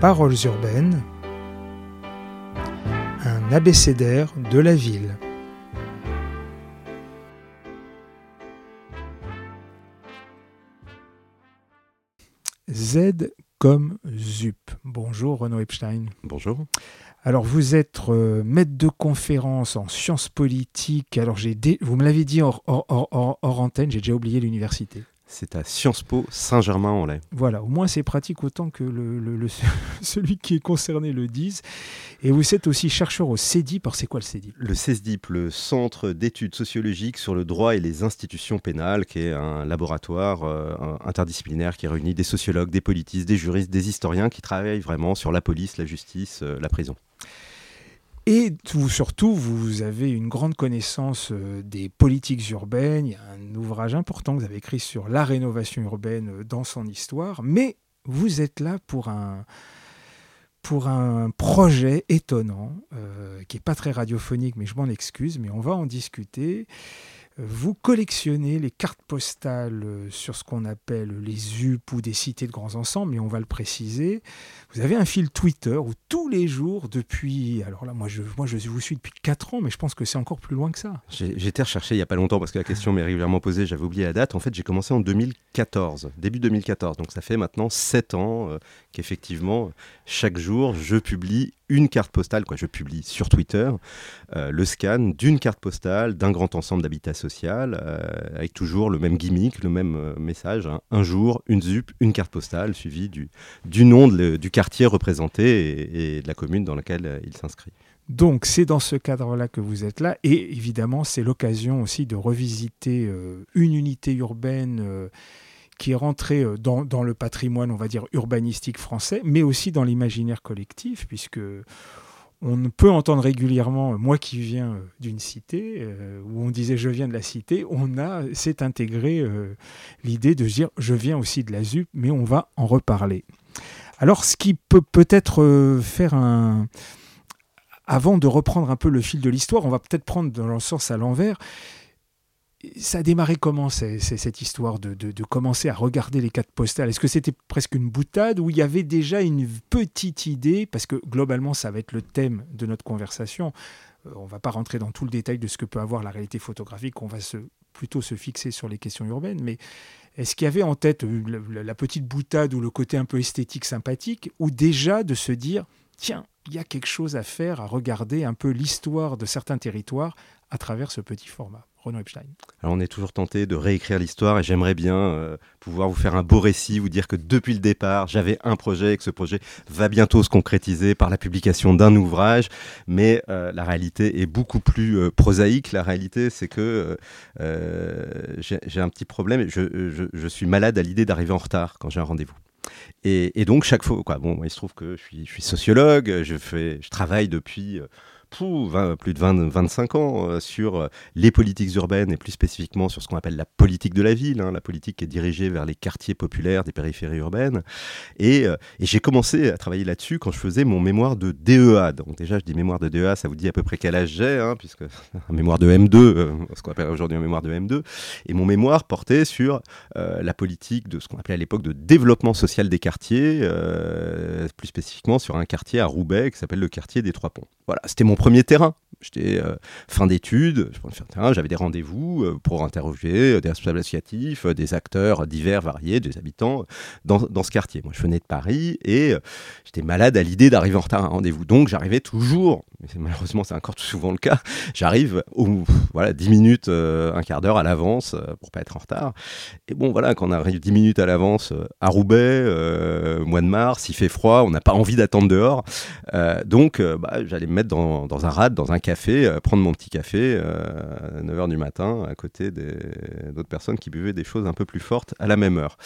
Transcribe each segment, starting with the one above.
Paroles urbaines, un abécédaire de la ville. Z comme ZUP. Bonjour Renaud Epstein. Bonjour. Alors vous êtes euh, maître de conférence en sciences politiques. Alors j'ai vous me l'avez dit hors, hors antenne, j'ai déjà oublié l'université. C'est à Sciences Po Saint-Germain-en-Laye. Voilà, au moins c'est pratique autant que le, celui qui est concerné le dise. Et vous êtes aussi chercheur au CEDIP. Alors c'est quoi le CEDIP Le CEDIP, le Centre d'études sociologiques sur le droit et les institutions pénales, qui est un laboratoire euh, interdisciplinaire qui réunit des sociologues, des politistes, des juristes, des historiens qui travaillent vraiment sur la police, la justice, euh, la prison. Et surtout, vous avez une grande connaissance euh, des politiques urbaines. Il y a un ouvrage important que vous avez écrit sur la rénovation urbaine euh, dans son histoire. Mais vous êtes là pour un, pour un projet étonnant, euh, qui n'est pas très radiophonique, mais je m'en excuse, mais on va en discuter. Vous collectionnez les cartes postales euh, sur ce qu'on appelle les UP ou des cités de grands ensembles, mais on va le préciser. Vous avez un fil Twitter où tous les jours, depuis. Alors là, moi je, moi, je vous suis depuis 4 ans, mais je pense que c'est encore plus loin que ça. J'ai été recherché il n'y a pas longtemps parce que la question m'est régulièrement posée, j'avais oublié la date. En fait, j'ai commencé en 2014, début 2014. Donc ça fait maintenant 7 ans euh, qu'effectivement, chaque jour, je publie une carte postale, quoi, je publie sur Twitter euh, le scan d'une carte postale d'un grand ensemble d'habitat social, euh, avec toujours le même gimmick, le même euh, message. Hein. Un jour, une ZUP, une carte postale, suivie du, du nom du quartier représenté et, de la commune dans laquelle il s'inscrit. Donc c'est dans ce cadre-là que vous êtes là, et évidemment c'est l'occasion aussi de revisiter une unité urbaine qui est rentré euh, dans, le patrimoine, on va dire, urbanistique français, mais aussi dans l'imaginaire collectif, puisque on peut entendre régulièrement, euh, moi qui viens euh, d'une cité, où on disait je viens de la cité, on a, s'est intégré l'idée de dire je viens aussi de la ZUP, mais on va en reparler. Alors ce qui peut peut-être faire un... Avant de reprendre un peu le fil de l'histoire, on va peut-être prendre dans le sens à l'envers ça a démarré comment cette histoire de, commencer à regarder les cartes postales? Est-ce que c'était presque une boutade ou il y avait déjà une petite idée? Parce que globalement, ça va être le thème de notre conversation. Euh, on ne va pas rentrer dans tout le détail de ce que peut avoir la réalité photographique. On va plutôt se fixer sur les questions urbaines. Mais est-ce qu'il y avait en tête euh, la, la petite boutade ou le côté un peu esthétique sympathique Ou déjà de se dire, tiens, il y a quelque chose à faire, à regarder un peu l'histoire de certains territoires à travers ce petit format? Alors on est toujours tenté de réécrire l'histoire et j'aimerais bien euh, pouvoir vous faire un beau récit, vous dire que depuis le départ, j'avais un projet et que ce projet va bientôt se concrétiser par la publication d'un ouvrage. Mais euh, la réalité est beaucoup plus euh, prosaïque. La réalité, c'est que j'ai un petit problème. Je, suis malade à l'idée d'arriver en retard quand j'ai un rendez-vous. Et, donc chaque fois, bon, il se trouve que je suis, je suis sociologue, je, fais, je travaille depuis plus de 20, 25 ans euh, sur euh, les politiques urbaines et plus spécifiquement sur ce qu'on appelle la politique de la ville, hein, la politique qui est dirigée vers les quartiers populaires des périphéries urbaines. Et, euh, j'ai commencé à travailler là-dessus quand je faisais mon mémoire de DEA. Donc déjà, je dis mémoire de DEA, ça vous dit à peu près quel âge j'ai, hein, puisque un mémoire de M2, ce qu'on appelle aujourd'hui un mémoire de M2. Et mon mémoire portait sur la politique de ce qu'on appelait à l'époque de développement social des quartiers, plus spécifiquement sur un quartier à Roubaix qui s'appelle le quartier des Trois Ponts. Voilà, c'était mon premier terrain. J'étais euh, fin d'études, j'avais des rendez-vous euh, pour interroger euh, des responsables associatifs, des acteurs divers, variés, des habitants dans, dans, ce quartier. Moi, je venais de Paris et j'étais malade à l'idée d'arriver en retard à un rendez-vous. Donc, j'arrivais toujours, mais malheureusement, c'est encore tout souvent le cas, j'arrive voilà, 10 minutes, un quart d'heure à l'avance pour pas être en retard. Et bon, voilà, quand on arrive 10 minutes à l'avance à Roubaix, mois de mars, il fait froid, on n'a pas envie d'attendre dehors. donc, bah, j'allais me mettre dans, dans un rad, dans un café, euh, prendre mon petit café euh, à 9h du matin à côté d'autres personnes qui buvaient des choses un peu plus fortes à la même heure.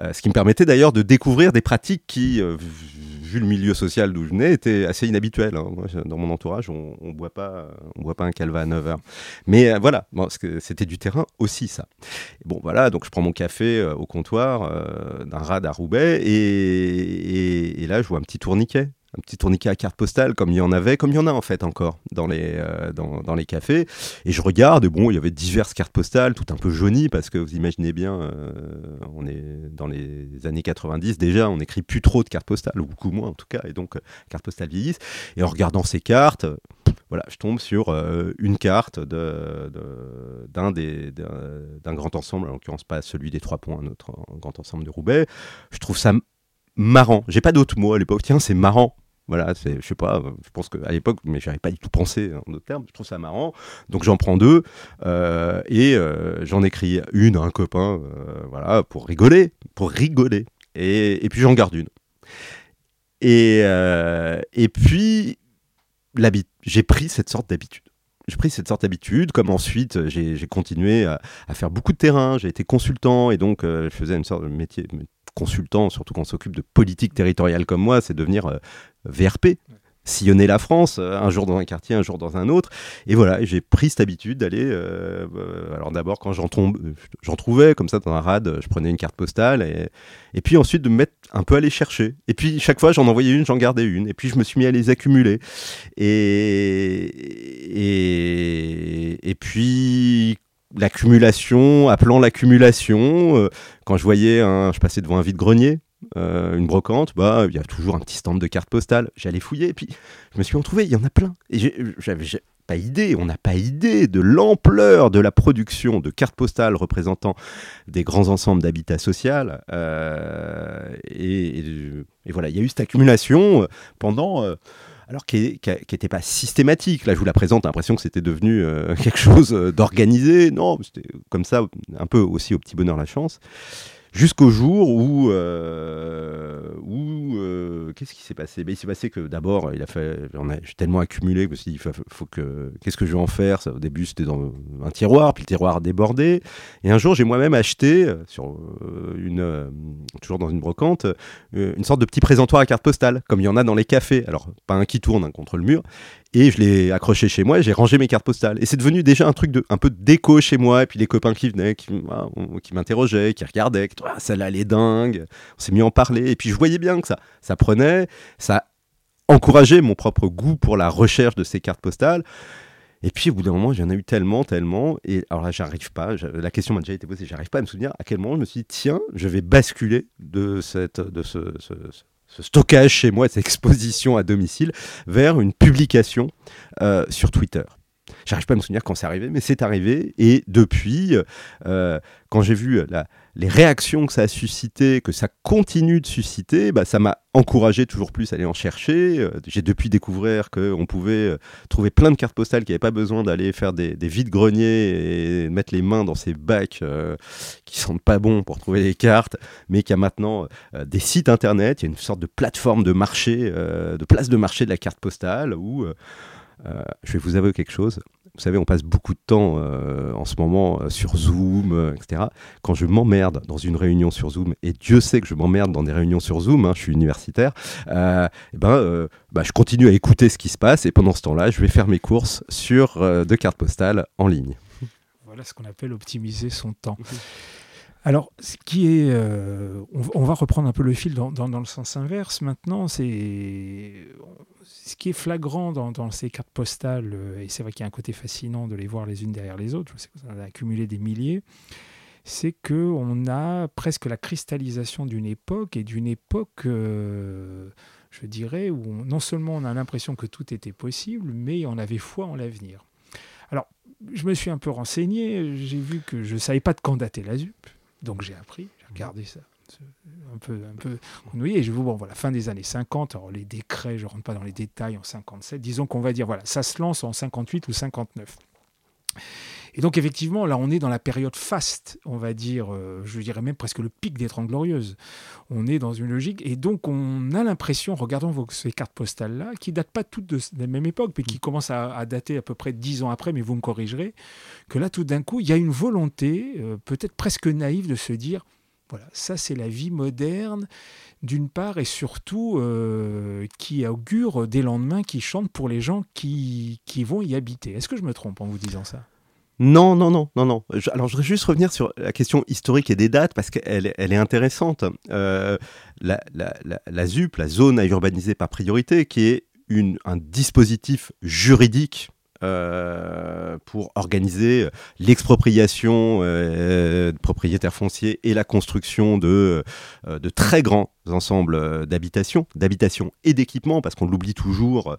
Euh, ce qui me permettait d'ailleurs de découvrir des pratiques qui, vu le milieu social d'où je venais, étaient assez inhabituelles. Hein. dans mon entourage, on ne boit, pas, un calva à 9h. Mais voilà, c'était du terrain aussi ça. bon voilà, donc je prends mon café au comptoir d'un rad à Roubaix et, là je vois un petit tourniquet un petit tourniquet à carte postale comme il y en avait, comme il y en a en fait encore dans les, euh, dans, les cafés. Et je regarde, et bon, il y avait diverses cartes postales, tout un peu jaunies, parce que vous imaginez bien, euh, on est dans les années 90 déjà, on n'écrit plus trop de cartes postales, ou beaucoup moins en tout cas, et donc cartes postales vieillissent. Et en regardant ces cartes, voilà, je tombe sur une carte d'un de, grand ensemble, en l'occurrence pas celui des trois points, notre grand ensemble de Roubaix. Je trouve ça marrant. J'ai pas d'autres mots à l'époque. Tiens, c'est marrant. Voilà, c'est, je sais pas, je pense qu'à l'époque, mais j'avais pas du tout pensé en d'autres termes, je trouve ça marrant. Donc j'en prends deux euh, et euh, j'en écris une à un copain, euh, voilà, pour rigoler, pour rigoler. Et, puis j'en garde une. Et puis, j'ai pris cette sorte d'habitude j'ai pris cette sorte d'habitude, comme ensuite j'ai continué à, faire beaucoup de terrain, j'ai été consultant et donc je faisais une sorte de métier, consultant, surtout quand on s'occupe de politique territoriale comme moi, c'est devenir euh, VRP sillonner la France, euh, un jour dans un quartier, un jour dans un autre. Et voilà, j'ai pris cette habitude d'aller. Euh, alors d'abord, quand j'en tombe, j'en trouvais comme ça dans un rad, je prenais une carte postale et, puis ensuite de me mettre un peu à les chercher. Et puis chaque fois, j'en envoyais une, j'en gardais une. Et puis je me suis mis à les accumuler. Et, et puis l'accumulation, appelant l'accumulation. Euh, quand je voyais, je passais devant un vide-grenier, euh, une brocante, bah il y a toujours un petit stand de cartes postales. J'allais fouiller et puis je me suis retrouvé, il y en a plein. Et j'avais pas idée, on n'a pas idée de l'ampleur de la production de cartes postales représentant des grands ensembles d'habitat social. Euh, et, voilà, il y a eu cette accumulation pendant alors qui n'était pas systématique. Là, je vous la présente, l'impression que c'était devenu euh, quelque chose euh, d'organisé. Non, c'était comme ça, un peu aussi au petit bonheur la chance jusqu'au jour où, euh, où euh, qu'est-ce qui s'est passé? Ben, Il s'est passé que d'abord, il a fait, j'ai tellement accumulé que je me suis dit, faut, que, qu'est-ce que je vais en faire? Ça, Au début, c'était dans un tiroir, puis le tiroir a débordé. Et un jour, j'ai moi-même acheté, euh, sur une, toujours dans une brocante, une sorte de petit présentoir à carte postale, comme il y en a dans les cafés. Alors, pas un qui tourne hein, contre le mur, et je l'ai accroché chez moi et j'ai rangé mes cartes postales. Et c'est devenu déjà un truc de, un peu déco chez moi. Et puis les copains qui venaient, qui, qui m'interrogeaient, qui regardaient, qui ah, allait dingue. On s'est mis à en parler. Et puis je voyais bien que ça, ça prenait, ça encourageait mon propre goût pour la recherche de ces cartes postales. Et puis au bout d'un moment, j'en ai eu tellement, tellement. Et alors là, j'arrive pas. La question m'a déjà été posée. J'arrive pas à me souvenir à quel moment je me suis dit tiens, je vais basculer de cette, de ce stockage chez moi, cette exposition à domicile, vers une publication euh, sur Twitter. J'arrive pas à me souvenir quand c'est arrivé, mais c'est arrivé. Et depuis, euh, quand j'ai vu la, les réactions que ça a suscité, que ça continue de susciter, bah, ça m'a encouragé toujours plus à aller en chercher. Euh, j'ai depuis découvert qu'on pouvait euh, trouver plein de cartes postales qui n'avaient pas besoin d'aller faire des, des vides-greniers et mettre les mains dans ces bacs euh, qui sentent pas bons pour trouver des cartes, mais qu'il y a maintenant des sites internet, il y a une sorte de plateforme de marché, de place de marché de la carte postale où je vais vous avouer quelque chose vous savez, on passe beaucoup de temps euh, en ce moment euh, sur Zoom, euh, etc. Quand je m'emmerde dans une réunion sur Zoom, et Dieu sait que je m'emmerde dans des réunions sur Zoom, hein, je suis universitaire, eh ben, bah, je continue à écouter ce qui se passe, et pendant ce temps-là, je vais faire mes courses sur de cartes postales en ligne. Voilà ce qu'on appelle optimiser son temps. Alors, ce qui est, on, va reprendre un peu le fil dans, dans le sens inverse maintenant. C'est ce qui est flagrant dans, ces cartes postales, euh, et c'est vrai qu'il y a un côté fascinant de les voir les unes derrière les autres, je sais que vous en avez accumulé des milliers, c'est qu'on a presque la cristallisation d'une époque, et d'une époque, euh, je dirais, où non seulement on a l'impression que tout était possible, mais on avait foi en l'avenir. Alors, je me suis un peu renseigné, j'ai vu que je ne savais pas de quand dater la ZUP, donc j'ai appris, j'ai regardé ça un peu, un peu Et je vous bon, voilà, fin des années 50. Alors, les décrets, je ne rentre pas dans les détails en 57. Disons qu'on va dire, voilà, ça se lance en 58 ou 59. Et donc, effectivement, là, on est dans la période faste, on va dire, euh, je dirais même presque le pic des Trente Glorieuses. On est dans une logique, et donc on a l'impression, regardons vos, ces cartes postales-là, qui datent pas toutes de, la même époque, mais qui commencent à, dater à peu près dix ans après, mais vous me corrigerez, que là, tout d'un coup, il y a une volonté, euh, peut-être presque naïve, de se dire, voilà, ça c'est la vie moderne, d'une part, et surtout euh, qui augure des lendemains qui chantent pour les gens qui, qui vont y habiter. Est-ce que je me trompe en vous disant ça? Non, non, non, non, non. alors, je voudrais juste revenir sur la question historique et des dates parce qu'elle elle est intéressante. Euh, la, ZUP, la zone à urbaniser par priorité, qui est un dispositif juridique euh, pour organiser l'expropriation euh, de propriétaires fonciers et la construction de, euh, de très grands ensembles d'habitations, d'habitations et d'équipements, parce qu'on l'oublie toujours,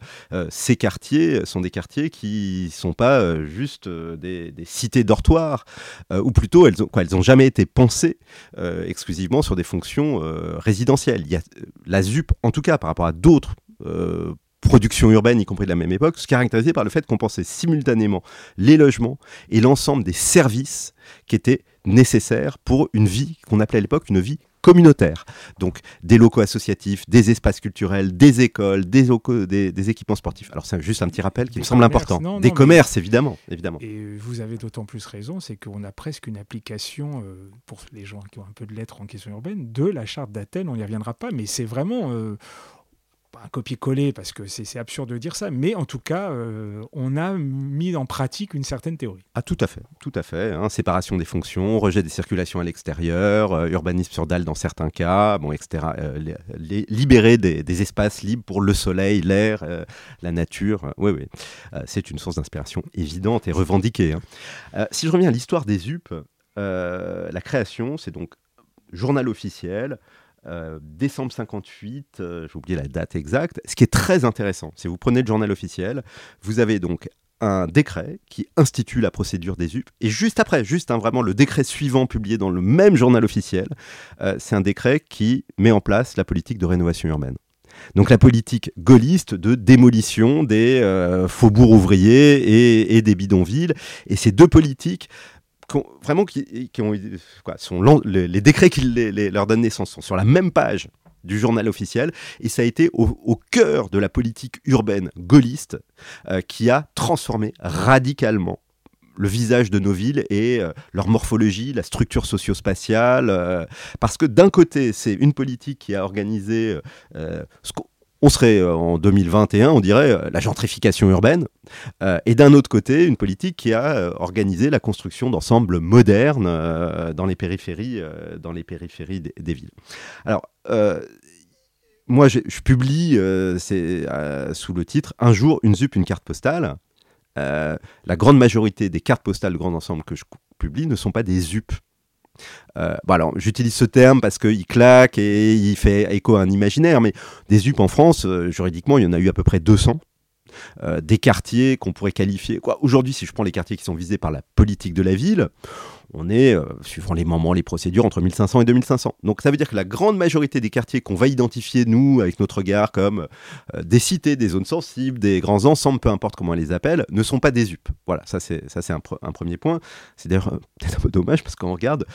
ces quartiers sont des quartiers qui ne sont pas juste des, cités dortoirs, ou plutôt elles ont jamais été pensées exclusivement sur des fonctions résidentielles. Il y a, la ZUP, en tout cas par rapport à d'autres production urbaine, y compris de la même époque, se caractérisait par le fait qu'on pensait simultanément les logements et l'ensemble des services qui étaient nécessaires pour une vie qu'on appelait à l'époque une vie communautaire. Donc des locaux associatifs, des espaces culturels, des écoles, des, des, équipements sportifs. Alors c'est juste un petit rappel qui me semble important. des commerces, évidemment, évidemment. Et vous avez d'autant plus raison, c'est qu'on a presque une application, euh, pour les gens qui ont un peu de lettres en question urbaine, de la charte d'Athènes, on n'y reviendra pas, mais c'est vraiment... Euh, un copier-coller parce que c'est absurde de dire ça, mais en tout cas, euh, on a mis en pratique une certaine théorie. Ah, tout à fait, tout à fait. Hein. séparation des fonctions, rejet des circulations à l'extérieur, euh, urbanisme sur dalle dans certains cas, bon, etc. Euh, libérer des, espaces libres pour le soleil, l'air, la nature. oui, oui. c'est une source d'inspiration évidente et revendiquée. Hein. si je reviens à l'histoire des UP, la création, c'est donc journal officiel. Euh, décembre 58, euh, j'ai oublié la date exacte. Ce qui est très intéressant, si vous prenez le journal officiel, vous avez donc un décret qui institue la procédure des UP. Et juste après, juste hein, vraiment le décret suivant publié dans le même journal officiel, euh, c'est un décret qui met en place la politique de rénovation urbaine. Donc la politique gaulliste de démolition des faubourgs ouvriers et, des bidonvilles. Et ces deux politiques vraiment qui, ont sont les, décrets qui leur donnent naissance sont sur la même page du journal officiel, et ça a été au, cœur de la politique urbaine gaulliste euh, qui a transformé radicalement le visage de nos villes et euh, leur morphologie, la structure socio-spatiale, euh, parce que d'un côté, c'est une politique qui a organisé ce on serait euh, en 2021, on dirait euh, la gentrification urbaine, euh, et d'un autre côté, une politique qui a organisé la construction d'ensembles modernes dans les périphéries, des, villes. Alors, moi, je, publie sous le titre Un jour, une ZUP, une carte postale. la grande majorité des cartes postales de grand ensemble que je publie ne sont pas des ZUP. Euh, j'utilise ce terme parce qu'il claque et il fait écho à un imaginaire, mais des UP en France, euh, juridiquement, il y en a eu à peu près 200. Euh, des quartiers qu'on pourrait qualifier. Aujourd'hui, si je prends les quartiers qui sont visés par la politique de la ville, on est, euh, suivant les moments, les procédures, entre 1500 et 2500. Donc ça veut dire que la grande majorité des quartiers qu'on va identifier, nous, avec notre regard, comme euh, des cités, des zones sensibles, des grands ensembles, peu importe comment on les appelle, ne sont pas des UP. Voilà, ça c'est, ça, c'est un, premier point. C'est d'ailleurs euh, peut-être un peu dommage parce qu'on regarde,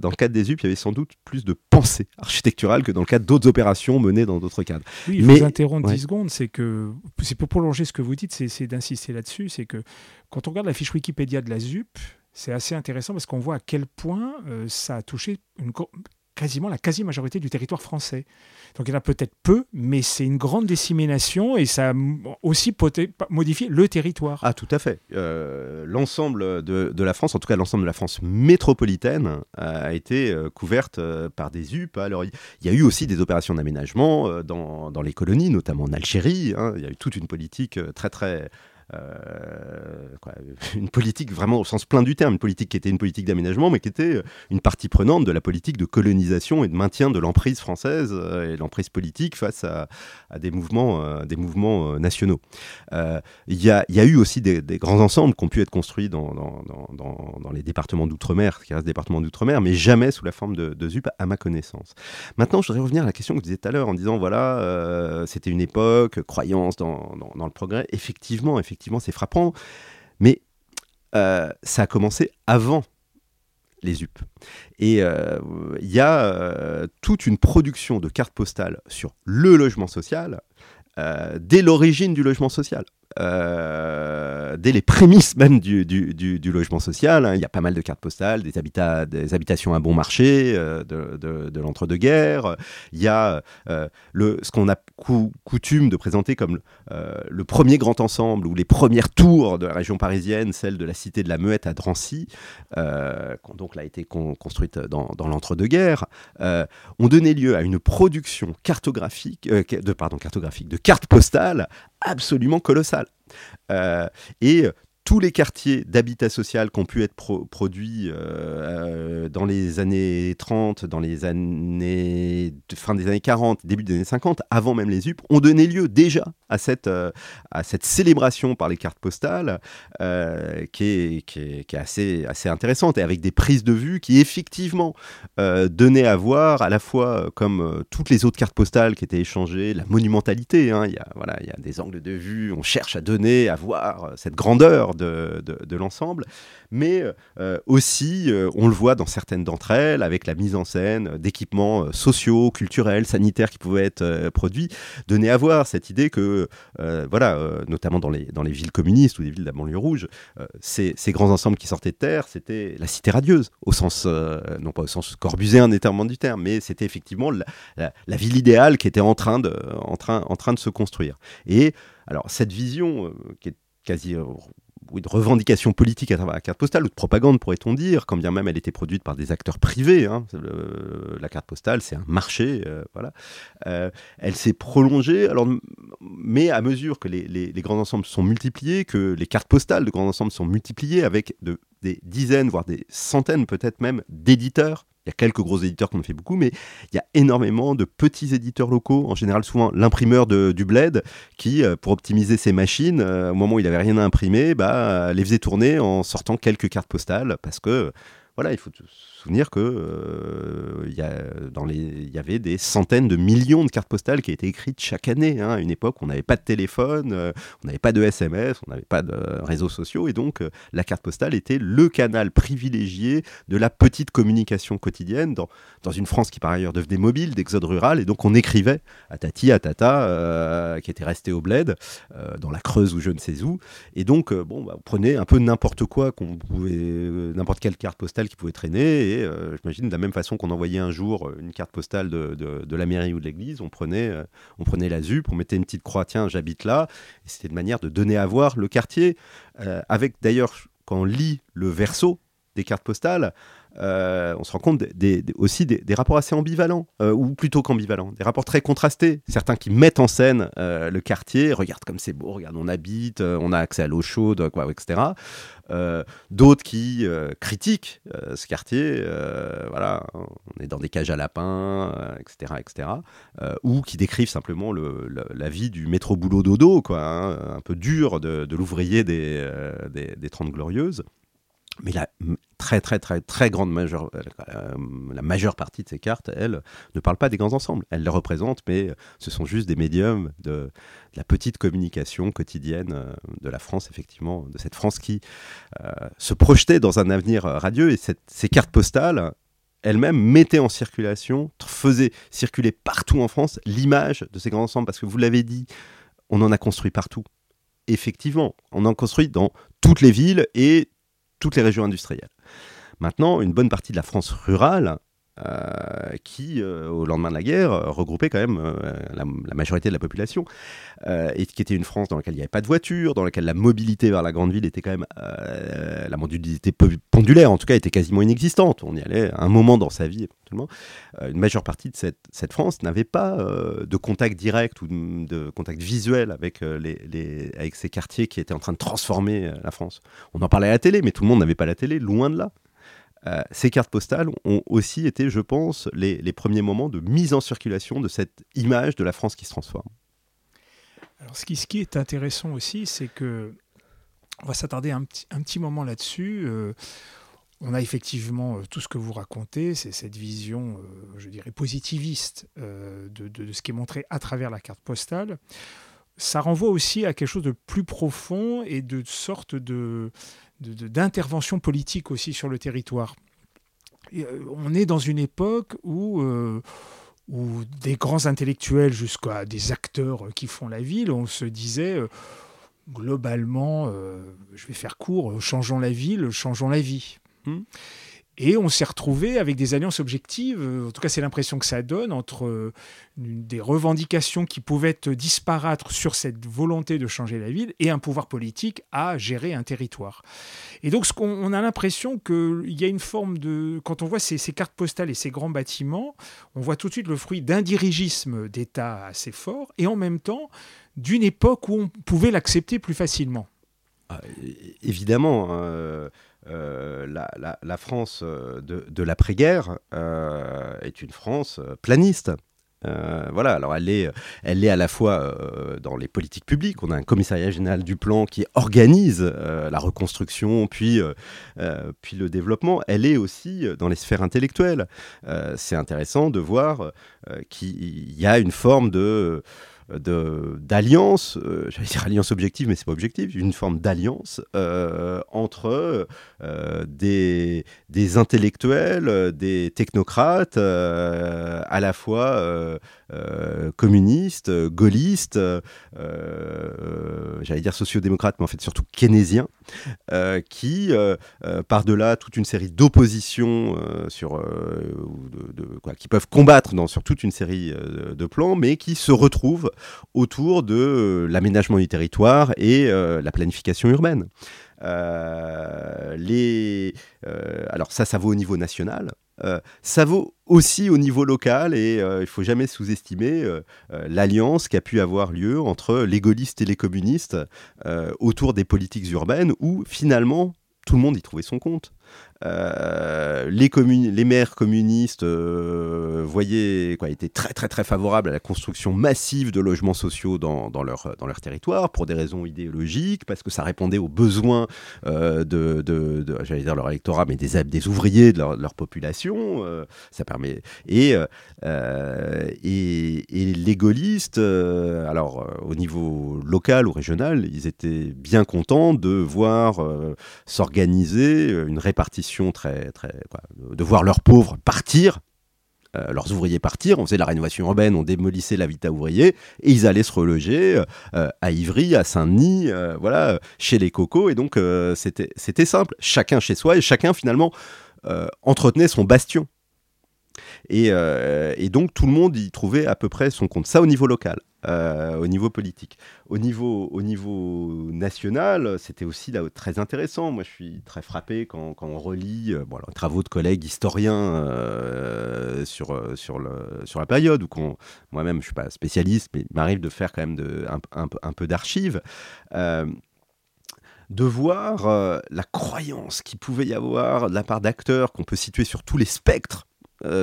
dans le cadre des UP, il y avait sans doute plus de pensée architecturale que dans le cadre d'autres opérations menées dans d'autres cadres. Oui, je Mais, vous interrompre 10 secondes, c'est que, c'est pour prolonger ce que vous dites, c'est, c'est d'insister là-dessus, c'est que quand on regarde la fiche Wikipédia de la ZUP, c'est assez intéressant parce qu'on voit à quel point euh, ça a touché quasiment la quasi-majorité du territoire français. Donc il y en a peut-être peu, mais c'est une grande dissémination et ça a aussi modifié le territoire. Ah tout à fait. Euh, l'ensemble de, la France, en tout cas l'ensemble de la France métropolitaine, a été euh, couverte par des UP. Alors il y, a eu aussi des opérations d'aménagement dans, dans, les colonies, notamment en Algérie. Hein. Il y a eu toute une politique très très euh, une politique vraiment au sens plein du terme, une politique qui était une politique d'aménagement, mais qui était une partie prenante de la politique de colonisation et de maintien de l'emprise française euh, et l'emprise politique face à, des mouvements, euh, des mouvements nationaux. Il y, a, eu aussi des, grands ensembles qui ont pu être construits dans, dans, les départements d'outre-mer, qui restent départements d'outre-mer, mais jamais sous la forme de, de, ZUP, à ma connaissance. Maintenant, je voudrais revenir à la question que vous disiez tout à l'heure en disant, voilà, c'était une époque, croyance dans, le progrès. Effectivement, effectivement effectivement, c'est frappant. Mais euh, ça a commencé avant les UP. Et euh, il y a euh, toute une production de cartes postales sur le logement social dès l'origine du logement social. Dès les prémices même du, du, logement social. Hein. Il y a pas mal de cartes postales, des, habitats, des habitations à bon marché de, de, l'entre-deux-guerres. Il y a le, ce qu'on a coutume de présenter comme le premier grand ensemble ou les premières tours de la région parisienne, celle de la cité de la Muette à Drancy, euh, qui donc a été construite dans, l'entre-deux-guerres, euh, ont donné lieu à une production cartographique, euh, de, pardon, cartographique, de cartes postales absolument colossale. et tous les quartiers d'habitat social qui ont pu être produits euh, euh, dans les années 30, dans les années fin des années 40, début des années 50, avant même les UP, ont donné lieu déjà à cette, euh, à cette célébration par les cartes postales qui est, qui, est, qui, est, assez, assez intéressante et avec des prises de vue qui effectivement donnaient à voir à la fois comme toutes les autres cartes postales qui étaient échangées, la monumentalité, hein, il, y a, voilà, il y a des angles de vue, on cherche à donner, à voir cette grandeur de, l'ensemble, mais euh, aussi, euh, on le voit dans certaines d'entre elles, avec la mise en scène d'équipements euh, sociaux, culturels, sanitaires qui pouvaient être produits, donner à voir cette idée que, voilà, notamment dans les, dans les villes communistes ou les villes de la banlieue rouge, ces, grands ensembles qui sortaient de terre, c'était la cité radieuse, au sens, non pas au sens corbuséen nécessairement du terme, mais c'était effectivement la, la, ville idéale qui était en train de, en train, en train de se construire. Et alors, cette vision qui est quasi oui, de revendication politique à travers la carte postale, ou de propagande pourrait-on dire, quand bien même elle était produite par des acteurs privés. Hein. la carte postale, c'est un marché, euh, voilà. Euh, elle s'est prolongée, alors, mais à mesure que les, les, grands ensembles sont multipliés, que les cartes postales de grands ensembles sont multipliées avec de, des dizaines, voire des centaines peut-être même d'éditeurs. Il y a quelques gros éditeurs ont fait beaucoup, mais il y a énormément de petits éditeurs locaux, en général souvent l'imprimeur du bled, qui, euh, pour optimiser ses machines, euh, au moment où il n'avait rien à imprimer, bah, les faisait tourner en sortant quelques cartes postales, parce que voilà, il faut se souvenir que euh, il y avait des centaines de millions de cartes postales qui étaient écrites chaque année. Hein. À une époque, on n'avait pas de téléphone, euh, on n'avait pas de SMS, on n'avait pas de réseaux sociaux, et donc euh, la carte postale était le canal privilégié de la petite communication quotidienne dans, une France qui par ailleurs devenait mobile, d'exode rural, et donc on écrivait à Tati, à Tata, qui était resté au bled, dans la Creuse ou je ne sais où, et donc bon, bah, on prenait un peu n'importe quoi qu'on pouvait, n'importe quelle carte postale qui pouvaient traîner. Euh, j'imagine de la même façon qu'on envoyait un jour euh, une carte postale de, de, la mairie ou de l'église, on prenait, euh, on prenait la ZUP, on mettait une petite croix, tiens, j'habite là. Et c'était une manière de donner à voir le quartier. avec d'ailleurs, quand on lit le verso des cartes postales, euh, on se rend compte aussi des, rapports assez ambivalents, euh, ou plutôt qu'ambivalents, des rapports très contrastés. Certains qui mettent en scène euh, le quartier, regarde comme c'est beau, regarde on habite, on a accès à l'eau chaude, etc. D'autres qui critiquent ce quartier, voilà, on est dans des cages à lapins, etc., etc. ou qui décrivent simplement la vie du métro boulot dodo, quoi, hein, un peu dur de, l'ouvrier des, des, des 30 glorieuses. Mais la très très très très grande majeure, euh, la majeure partie de ces cartes, elles, ne parlent pas des grands ensembles. Elles les représentent, mais ce sont juste des médiums de, la petite communication quotidienne euh, de la France, effectivement, de cette France qui euh, se projetait dans un avenir radieux. Et ces cartes postales, elles-mêmes mettaient en circulation, faisaient circuler partout en France l'image de ces grands ensembles. Parce que vous l'avez dit, on en a construit partout. Effectivement, on en construit dans toutes les villes et toutes les régions industrielles. Maintenant, une bonne partie de la France rurale, euh, qui, euh, au lendemain de la guerre, regroupait quand même euh, la, majorité de la population, et qui était une France dans laquelle il n'y avait pas de voiture, dans laquelle la mobilité vers la grande ville était quand même, la mobilité pendulaire en tout cas, était quasiment inexistante. On y allait un moment dans sa vie, éventuellement. une majeure partie de cette, France n'avait pas de contact direct ou de, contact visuel avec ces quartiers qui étaient en train de transformer la France. On en parlait à la télé, mais tout le monde n'avait pas la télé, loin de là. Euh, ces cartes postales ont aussi été, je pense, les, premiers moments de mise en circulation de cette image de la France qui se transforme. Alors, ce qui, est intéressant aussi, c'est que on va s'attarder un petit, moment là-dessus. Euh, on a effectivement euh, tout ce que vous racontez, c'est cette vision, je dirais, positiviste de, ce qui est montré à travers la carte postale. Ça renvoie aussi à quelque chose de plus profond et de sorte de, d'intervention politique aussi sur le territoire. Euh, on est dans une époque où, euh, où des grands intellectuels jusqu'à des acteurs qui font la ville, on se disait... Euh, globalement, je vais faire court, changeons la ville, changeons la vie. Hmm. Et on s'est retrouvé avec des alliances objectives, en tout cas c'est l'impression que ça donne, entre euh, des revendications qui pouvaient disparaître sur cette volonté de changer la ville et un pouvoir politique à gérer un territoire. Et donc on, a l'impression qu'il y a une forme de... Quand on voit ces, cartes postales et ces grands bâtiments, on voit tout de suite le fruit d'un dirigisme d'État assez fort et en même temps d'une époque où on pouvait l'accepter plus facilement. Ah, évidemment. Hein, euh, la, France euh, de, l'après-guerre euh, est une France planiste. voilà, alors elle est, elle est à la fois dans les politiques publiques. On a un commissariat général du plan qui organise la reconstruction, puis, puis le développement. Elle est aussi dans les sphères intellectuelles. C'est intéressant de voir qu'il y a une forme de d'alliance, euh, j'allais dire alliance objective, mais c'est pas objectif, une forme d'alliance euh, entre euh, des, des, intellectuels, des technocrates, à la fois communistes, gaullistes, j'allais dire sociodémocrates, mais en fait surtout keynésiens, qui, par-delà toute une série d'oppositions sur, de, quoi, qui peuvent combattre dans, sur toute une série de plans, mais qui se retrouvent autour de euh, l'aménagement du territoire et euh, la planification urbaine. Euh, les, alors ça, ça vaut au niveau national. ça vaut aussi au niveau local et il il faut jamais sous-estimer l'alliance qui a pu avoir lieu entre les gaullistes et les communistes autour des politiques urbaines où finalement tout le monde y trouvait son compte. Euh, les, maires communistes euh, voyaient, quoi, étaient très très très favorables à la construction massive de logements sociaux dans, leur, territoire pour des raisons idéologiques, parce que ça répondait aux besoins euh, de, leur électorat, mais des, ouvriers de leur, population. ça permet et, et, et, les gaullistes, alors au niveau local ou régional, ils étaient bien contents de voir s'organiser une répartition très, de voir leurs pauvres partir, euh, leurs ouvriers partir. On faisait la rénovation urbaine, on démolissait l'habitat ouvrier et ils allaient se reloger euh, à Ivry, à Saint-Denis, euh, voilà, chez les cocos. Et donc c'était simple, chacun chez soi et chacun finalement entretenait son bastion. Et, et, donc tout le monde y trouvait à peu près son compte. Ça au niveau local. Euh, au niveau politique. Au niveau, au niveau national, c'était aussi très intéressant. Moi, je suis très frappé quand, on relit euh, bon, les travaux de collègues historiens euh, sur, la période, ou moi-même, je ne suis pas spécialiste, mais il m'arrive de faire quand même un, peu d'archives de voir la croyance qu'il pouvait y avoir de la part d'acteurs qu'on peut situer sur tous les spectres,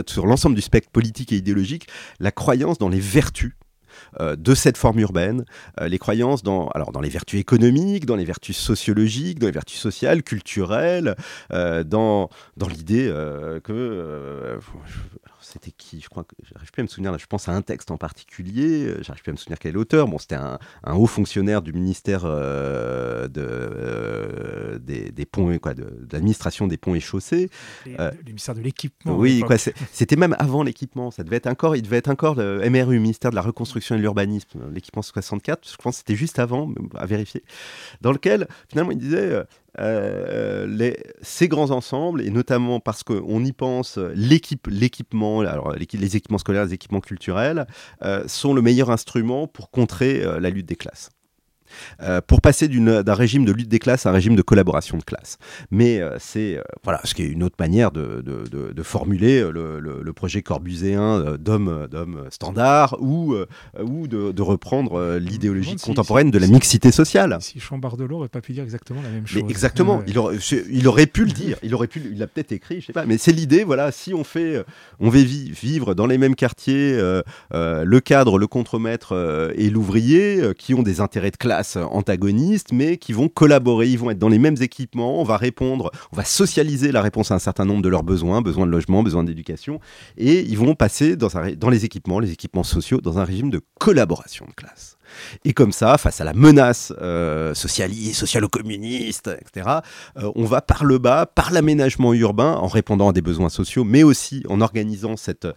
sur l'ensemble du spectre politique et idéologique, la croyance dans les vertus euh, de cette forme urbaine, euh, les croyances dans, alors, dans les vertus économiques, dans les vertus sociologiques, dans les vertus sociales, culturelles, euh, dans, dans l'idée que c'était qui? Je crois que j'arrive plus à me souvenir. Là, je pense à un texte en particulier. Euh, j'arrive plus à me souvenir quel auteur. Bon, c'était un, haut fonctionnaire du ministère euh, de, euh, des, ponts, quoi, de, l'administration des ponts et chaussées. Le ministère de l'équipement. Oui, quoi. C'était même avant l'équipement. Ça devait être encore. Il devait être encore le MRU, ministère de la reconstruction et de l'urbanisme, l'équipement 64. Je pense que c'était juste avant, à vérifier. Dans lequel finalement il disait euh, les, ces grands ensembles, et notamment parce qu'on y pense, l'équipe, l'équipement, alors les équipements scolaires, les équipements culturels, euh, sont le meilleur instrument pour contrer euh, la lutte des classes. Euh, pour passer d'un régime de lutte des classes à un régime de collaboration de classe. Mais euh, c'est euh, voilà, ce qui est une autre manière de, de, de, formuler le, le, projet corbuséen d'homme standard ou, ou de, reprendre l'idéologie contemporaine de la mixité sociale. Si Chambardelot n'aurait pas pu dire exactement la même chose. Mais exactement, il, aurait, il aurait pu le dire, il aurait pu, il l'a peut-être écrit, je sais pas, mais c'est l'idée, voilà, si on fait, on veut vivre dans les mêmes quartiers, le cadre, le contremaître et l'ouvrier, qui ont des intérêts de classe, antagonistes, mais qui vont collaborer, ils vont être dans les mêmes équipements, on va répondre, on va socialiser la réponse à un certain nombre de leurs besoins, besoins de logement, besoins d'éducation, et ils vont passer dans, dans les équipements, les équipements sociaux, dans un régime de collaboration de classe. Et comme ça, face à la menace euh, socialiste, socialo-communiste, etc., euh, on va par le bas, par l'aménagement urbain, en répondant à des besoins sociaux, mais aussi en organisant cette,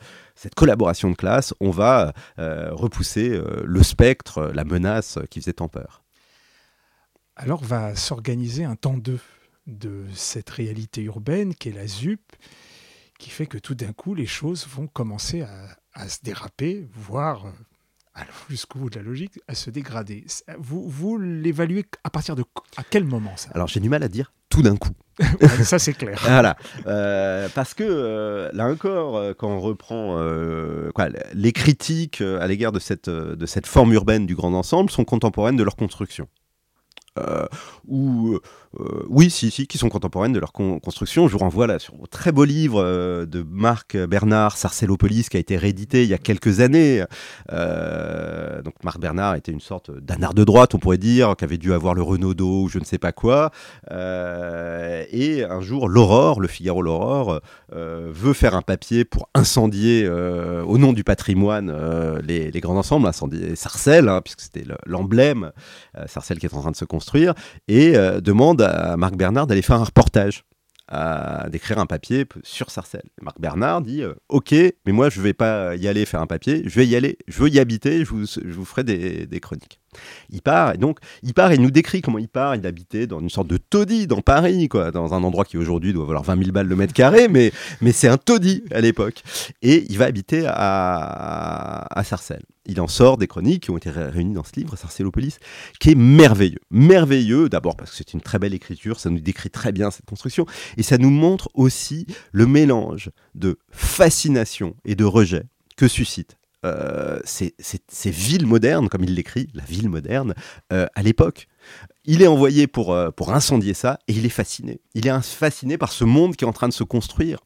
collaboration de classe, on va euh, repousser le spectre, la menace qui faisait tant peur. alors va s'organiser un temps de, de cette réalité urbaine qui est la ZUP, qui fait que tout d'un coup, les choses vont commencer à se déraper, voire jusqu'au bout de la logique, à se dégrader. Vous, vous l'évaluez à partir de à quel moment ça? Alors j'ai du mal à dire tout d'un coup. ça c'est clair. voilà, euh, parce que euh, là encore, euh, quand on reprend quoi, les critiques à l'égard de cette, de cette forme urbaine du grand ensemble sont contemporaines de leur construction. ou euh, oui, si, si, qui sont contemporaines de leur construction. Je vous renvoie là sur un très beau livre euh, de Marc Bernard, Sarcellopolis, qui a été réédité il y a quelques années. Euh, donc Marc Bernard était une sorte d'anard de droite, on pourrait dire, qui avait dû avoir le Renaudot ou je ne sais pas quoi. et un jour, l'Aurore, le Figaro l'Aurore, veut faire un papier pour incendier au nom du patrimoine les, grands ensembles, incendier Sarcelles, hein, puisque c'était l'emblème, Sarcelles qui est en train de se construire, et demande à Marc Bernard d'aller faire un reportage, d'écrire un papier sur Sarcelles. Marc Bernard dit euh, Ok, mais moi je vais pas y aller faire un papier, je vais y aller, je veux y habiter, je vous, je vous ferai des, des chroniques. Il part, et donc, il part, il nous décrit comment il part. Il habitait dans une sorte de taudis dans Paris, quoi, dans un endroit qui aujourd'hui doit valoir 20 000 balles le mètre carré, mais, mais c'est un taudis à l'époque. Et il va habiter à, à Sarcelles. Il en sort des chroniques qui ont été réunies dans ce livre, Sarcellopolis, qui est merveilleux. Merveilleux, d'abord parce que c'est une très belle écriture, ça nous décrit très bien cette construction, et ça nous montre aussi le mélange de fascination et de rejet que suscite euh, ces, villes modernes, comme il l'écrit, la ville moderne, euh, à l'époque. Il est envoyé pour, euh, pour incendier ça et il est fasciné. Il est fasciné par ce monde qui est en train de se construire.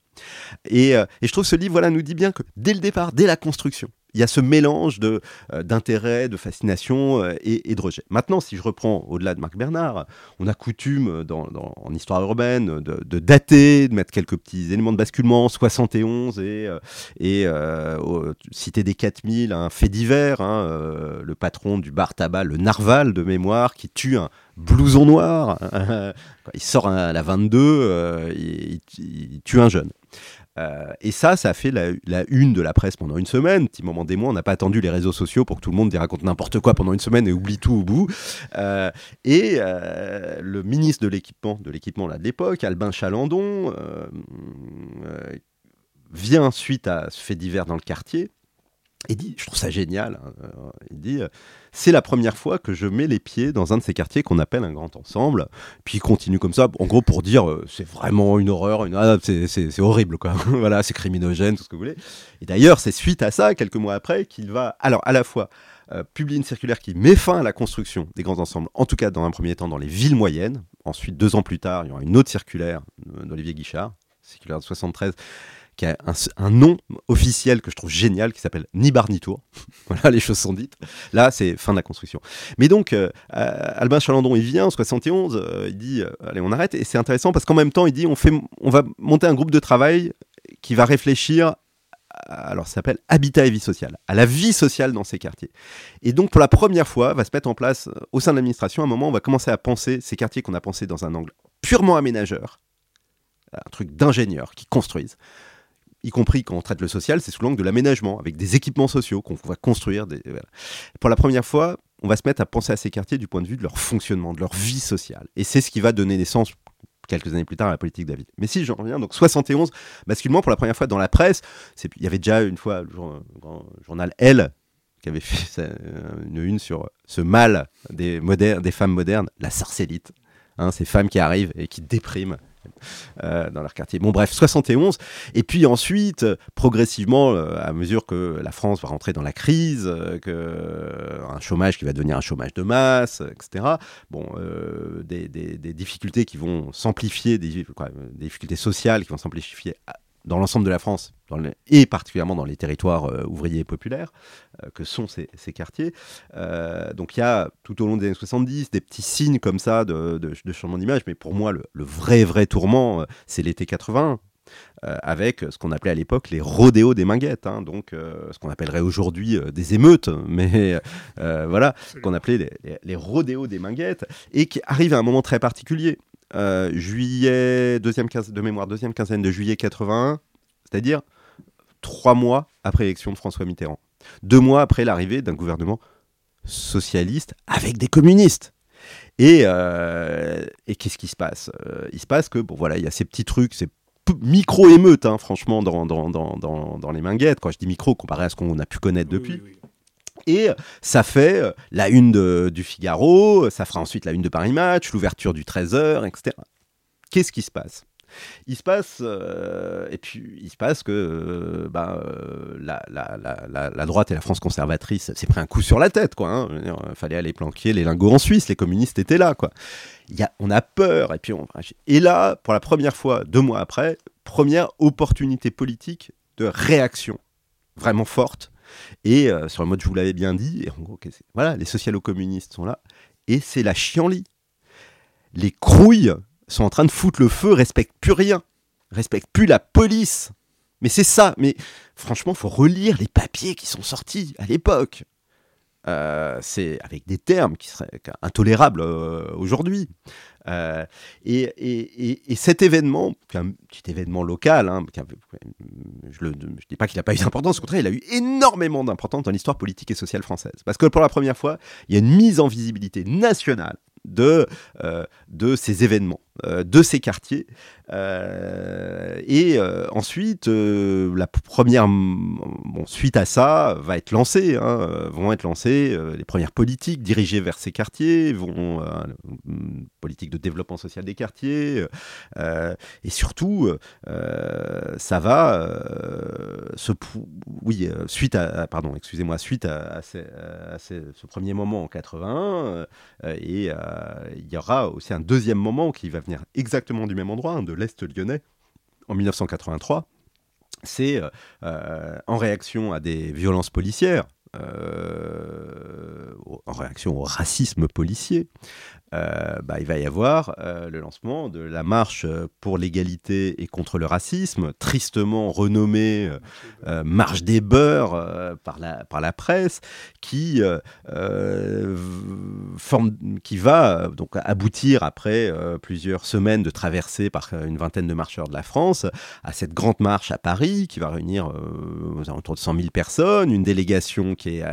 Et, et je trouve que ce livre voilà, nous dit bien que dès le départ, dès la construction, il y a ce mélange euh, d'intérêt, de fascination euh, et, de rejet. Maintenant, si je reprends au-delà de Marc Bernard, on a coutume dans, en histoire urbaine de, dater, de mettre quelques petits éléments de basculement, 71 et, euh, et citer des 4000, un fait divers, hein, le patron du bar tabac, le Narval de mémoire, qui tue un blouson noir, il sort à la 22, il tue un jeune. Euh, et ça, ça a fait la, une de la presse pendant une semaine. Petit moment des mois, on n'a pas attendu les réseaux sociaux pour que tout le monde raconte n'importe quoi pendant une semaine et oublie tout au bout. Euh, et euh, le ministre de l'équipement, de l'équipement là de l'époque, Albin Chalandon, vient suite à ce fait divers dans le quartier et dit, je trouve ça génial, hein, il dit, c'est la première fois que je mets les pieds dans un de ces quartiers qu'on appelle un grand ensemble. Puis il continue comme ça, en gros pour dire euh, c'est vraiment une horreur. Ah, c'est horrible voilà, c'est criminogène, tout ce que vous voulez. Et d'ailleurs, c'est suite à ça, quelques mois après, qu'il va alors à la fois euh, publier une circulaire qui met fin à la construction des grands ensembles, en tout cas dans un premier temps dans les villes moyennes. Ensuite, deux ans plus tard, il y aura une autre circulaire d'Olivier Guichard, circulaire de 73 qui a un, nom officiel que je trouve génial, qui s'appelle Ni bar ni tour. voilà, les choses sont dites. Là, c'est fin de la construction. Mais donc, euh, euh, Albin Chalandon, il vient en 71, euh, il dit, allez, on arrête. Et c'est intéressant parce qu'en même temps, il dit, on, fait, on va monter un groupe de travail qui va réfléchir alors ça s'appelle Habitat et vie sociale, à la vie sociale dans ces quartiers. Et donc pour la première fois, va se mettre en place au sein de l'administration, à un moment, on va commencer à penser ces quartiers qu'on a pensés dans un angle purement aménageur, un truc d'ingénieur qui construisent y compris quand on traite le social, c'est sous l'angle de l'aménagement, avec des équipements sociaux qu'on va construire. Pour la première fois, on va se mettre à penser à ces quartiers du point de vue de leur fonctionnement, de leur vie sociale. Et c'est ce qui va donner naissance quelques années plus tard à la politique David. Mais si j'en reviens, donc 71, basculement pour la première fois dans la presse, il y avait déjà une fois le journal Elle qui avait fait une une sur ce mal des, des femmes modernes, la sarcellite. Hein, ces femmes qui arrivent et qui dépriment euh, dans leur quartier. Bon, bref, 71. Et puis ensuite, progressivement, euh, à mesure que la France va rentrer dans la crise, euh, que, un chômage qui va devenir un chômage de masse, etc. Bon, des, difficultés qui vont s'amplifier, des, des difficultés sociales qui vont s'amplifier dans l'ensemble de la France, et particulièrement dans les territoires euh, ouvriers et populaires, euh, que sont ces, quartiers. Euh, donc il y a tout au long des années 70 des petits signes comme ça de, changement d'image, mais pour moi, le, vrai, vrai tourment, c'est l'été 80. avec ce qu'on appelait à l'époque les rodéos des minguettes, hein. donc ce qu'on appellerait aujourd'hui des émeutes, mais voilà, ce qu'on appelait les, les, rodéos des minguettes, et qui arrive à un moment très particulier. Euh, juillet, deuxième de mémoire, deuxième quinzaine de juillet 81, c'est-à-dire trois mois après l'élection de François Mitterrand. Deux mois après l'arrivée d'un gouvernement socialiste avec des communistes. Et, euh, et qu'est-ce qui se passe? Euh, Il se passe que, bon voilà, il y a ces petits trucs, ces micro-émeutes, hein, franchement, dans, dans, dans, dans, les minguettes. Quand je dis micro, comparé à ce qu'on a pu connaître depuis. Et ça fait euh, la une de, du Figaro, ça fera ensuite la une de Paris Match, l'ouverture du 13h, etc. Qu'est-ce qui se passe? Il se passe, euh, et puis il se passe que bah, la, la, la, droite et la France conservatrice s'est pris un coup sur la tête, quoi. Hein. Fallait aller planquer les lingots en Suisse, les communistes étaient là, quoi. Y a, on a peur, et puis on, et là, pour la première fois, deux mois après, première opportunité politique de réaction vraiment forte et euh, sur le mode, je vous l'avais bien dit, et en gros, voilà, les socialo-communistes sont là, et c'est la chienlit. Les crouilles sont en train de foutre le feu, respectent plus rien, respectent plus la police. Mais c'est ça, mais franchement, faut relire les papiers qui sont sortis à l'époque. Euh, c'est avec des termes qui seraient intolérables euh, aujourd'hui. Euh, et, cet événement, un petit événement local, hein, je ne dis pas qu'il n'a pas eu d'importance, au contraire, il a eu énormément d'importance dans l'histoire politique et sociale française. Parce que pour la première fois, il y a une mise en visibilité nationale de, de ces événements. Euh, de ces quartiers. Euh, et euh, ensuite, la première, bon, suite à ça, va être lancée, hein, vont être lancées les premières politiques dirigées vers ces quartiers, vont politique de développement social des quartiers, et surtout, ça va oui, suite à, pardon, excusez-moi, suite à, ce premier moment en 81, et il y aura aussi un deuxième moment qui va exactement du même endroit, hein, de l'Est lyonnais, en 1983. C'est euh, euh, en réaction à des violences policières, euh, en réaction au racisme policier, euh, bah, il va y avoir euh, le lancement de la marche pour l'égalité et contre le racisme, tristement renommée Marche des beurs par, la, presse, qui, forme, qui va donc aboutir après plusieurs semaines de traversée par une vingtaine de marcheurs de la France à cette grande marche à Paris qui va réunir aux alentours de 100 000 personnes, une délégation qui est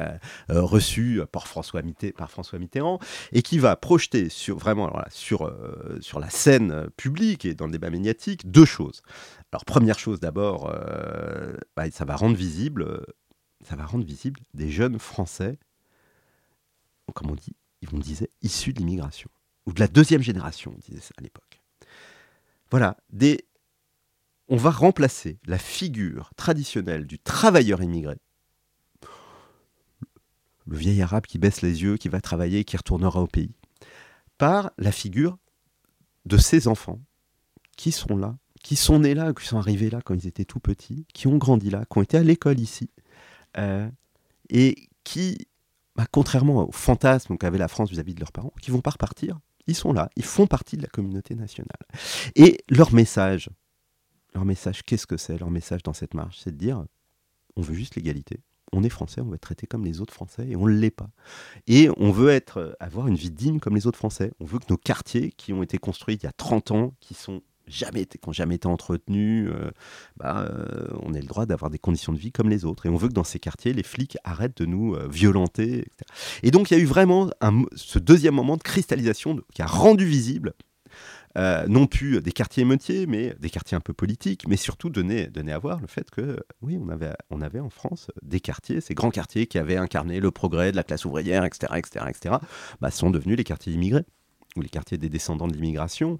reçue par François Mitterrand et qui va projeter sur vraiment sur, euh, sur la scène euh, publique et dans le débat médiatique deux choses. Alors première chose d'abord, euh, bah, ça va rendre visible, des jeunes Français, comme on dit, on disait issus de l'immigration ou de la deuxième génération, on disait ça à l'époque. Voilà, on va remplacer la figure traditionnelle du travailleur immigré le vieil arabe qui baisse les yeux, qui va travailler qui retournera au pays, par la figure de ces enfants qui sont là, qui sont nés là, qui sont arrivés là quand ils étaient tout petits, qui ont grandi là, qui ont été à l'école ici, euh, et qui, bah, contrairement au fantasme qu'avait la France vis-à-vis de leurs parents, qui vont pas repartir, ils sont là, ils font partie de la communauté nationale. Et leur message, leur message, qu'est-ce que c'est? Leur message dans cette marche, c'est de dire, on veut juste l'égalité, on est français, on veut être traité comme les autres français et on ne l'est pas. Et on veut être, euh, avoir une vie digne comme les autres français. On veut que nos quartiers qui ont été construits il y a 30 ans, qui sont jamais qui n'ont jamais été entretenus, euh, bah, euh, on ait le droit d'avoir des conditions de vie comme les autres. Et on veut que dans ces quartiers, les flics arrêtent de nous violenter. Etc. Et donc il y a eu vraiment ce deuxième moment de cristallisation qui a rendu visible euh, non plus des quartiers émeutiers, mais des quartiers un peu politiques, mais surtout donner, à voir le fait que, oui, on avait, en France des quartiers, ces grands quartiers qui avaient incarné le progrès de la classe ouvrière, etc., etc., etc., sont devenus les quartiers immigrés ou les quartiers des descendants de l'immigration.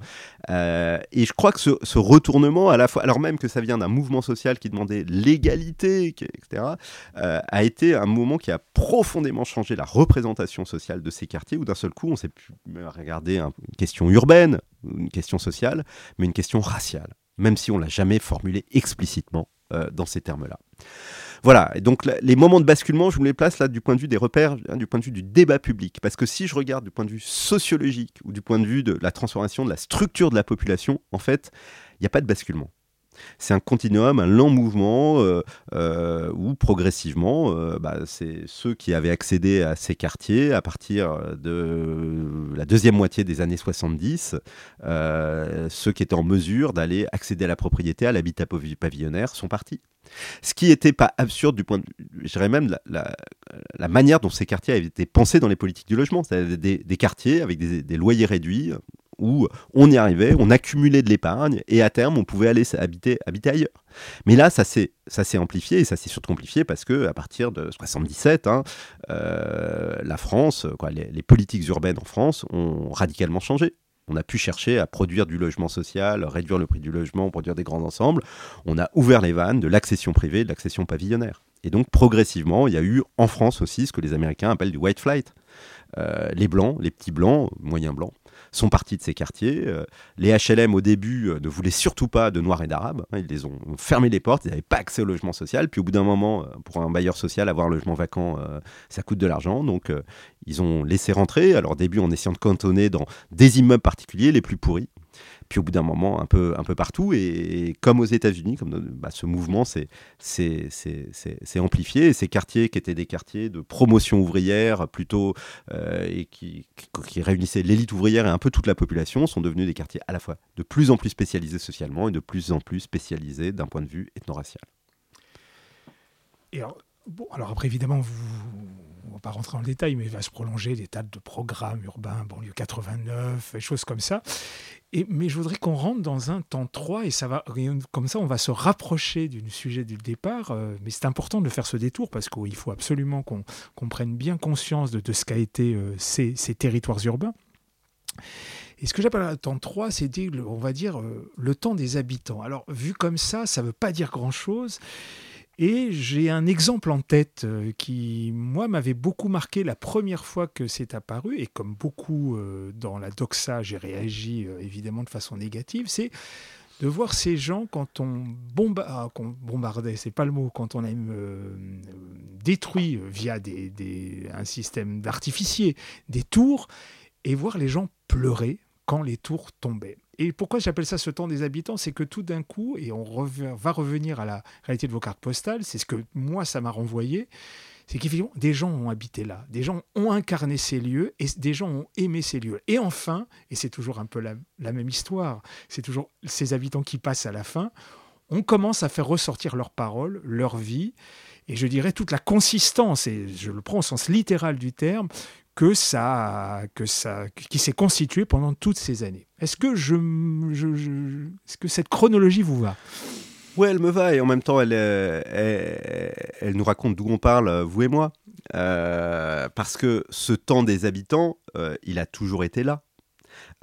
Euh, et je crois que ce, retournement, à la fois, alors même que ça vient d'un mouvement social qui demandait l'égalité, etc., euh, a été un moment qui a profondément changé la représentation sociale de ces quartiers, où d'un seul coup, on s'est pu regarder une question urbaine, une question sociale, mais une question raciale, même si on l'a jamais formulée explicitement euh, dans ces termes-là. Voilà, donc les moments de basculement, je me les place là du point de vue des repères, hein, du point de vue du débat public. Parce que si je regarde du point de vue sociologique ou du point de vue de la transformation de la structure de la population, en fait, il n'y a pas de basculement. C'est un continuum, un lent mouvement euh, euh, où progressivement, euh, bah, c'est ceux qui avaient accédé à ces quartiers à partir de la deuxième moitié des années 70, ceux qui étaient en mesure d'aller accéder à la propriété, à l'habitat pavillonnaire, sont partis. Ce qui n'était pas absurde du point de vue, je dirais même la, la, manière dont ces quartiers avaient été pensés dans les politiques du logement. C'est des, des, quartiers avec des, loyers réduits où on y arrivait, on accumulait de l'épargne et à terme on pouvait aller habiter, ailleurs. Mais là, ça s'est amplifié et ça s'est surtout amplifié parce que à partir de 77, hein, euh, la France, quoi, les politiques urbaines en France ont radicalement changé. On a pu chercher à produire du logement social, réduire le prix du logement, produire des grands ensembles. On a ouvert les vannes de l'accession privée, de l'accession pavillonnaire. Et donc progressivement, il y a eu en France aussi ce que les Américains appellent du white flight. Euh, les blancs, les petits blancs, moyens blancs, sont partis de ces quartiers. Euh, les HLM, au début, euh, ne voulaient surtout pas de Noirs et d'Arabes. Hein, ils les ont fermé les portes, ils n'avaient pas accès au logement social. Puis au bout d'un moment, euh, pour un bailleur social, avoir un logement vacant, ça coûte de l'argent. Donc ils ont laissé rentrer. Alors au début, en essayant de cantonner dans des immeubles particuliers, les plus pourris puis au bout d'un moment un peu, un peu partout. Et, comme aux États-Unis, comme bah, ce mouvement s'est amplifié. Et ces quartiers qui étaient des quartiers de promotion ouvrière plutôt euh, et qui, qui, réunissaient l'élite ouvrière et un peu toute la population sont devenus des quartiers à la fois de plus en plus spécialisés socialement et de plus en plus spécialisés d'un point de vue ethno-racial. Et bon, alors après évidemment vous on va pas rentrer dans le détail, mais il va se prolonger des tas de programmes urbains, banlieue 89, des choses comme ça. Et, mais je voudrais qu'on rentre dans un temps 3 et ça va, comme ça, on va se rapprocher du sujet du départ. Euh, mais c'est important de faire ce détour parce qu'il faut absolument qu'on prenne bien conscience de, ce qu'a été euh, ces, territoires urbains. Et ce que j'appelle un temps 3, c'est, on va dire, euh, le temps des habitants. Alors, vu comme ça, ça ne veut pas dire grand-chose. Et j'ai un exemple en tête euh, qui, moi, m'avait beaucoup marqué la première fois que c'est apparu, et comme beaucoup euh, dans la doxa, j'ai réagi euh, évidemment de façon négative, c'est de voir ces gens quand on ah, bombardait, c'est pas le mot, quand on a détruit via des, un système d'artificier des tours, et voir les gens pleurer quand les tours tombaient. Et pourquoi j'appelle ça ce temps des habitants? C'est que tout d'un coup, et on va revenir à la réalité de vos cartes postales, c'est ce que moi, ça m'a renvoyé, c'est qu'effectivement, des gens ont habité là, des gens ont incarné ces lieux et des gens ont aimé ces lieux. Et enfin, et c'est toujours un peu la, même histoire, c'est toujours ces habitants qui passent à la fin, on commence à faire ressortir leurs paroles, leur vie, et je dirais toute la consistance, et je le prends au sens littéral du terme, que ça, que ça, qui s'est constitué pendant toutes ces années. Est-ce que, je, est-ce que cette chronologie vous va? Oui, elle me va et en même temps, elle, elle, nous raconte d'où on parle, vous et moi. Euh, parce que ce temps des habitants, euh, il a toujours été là.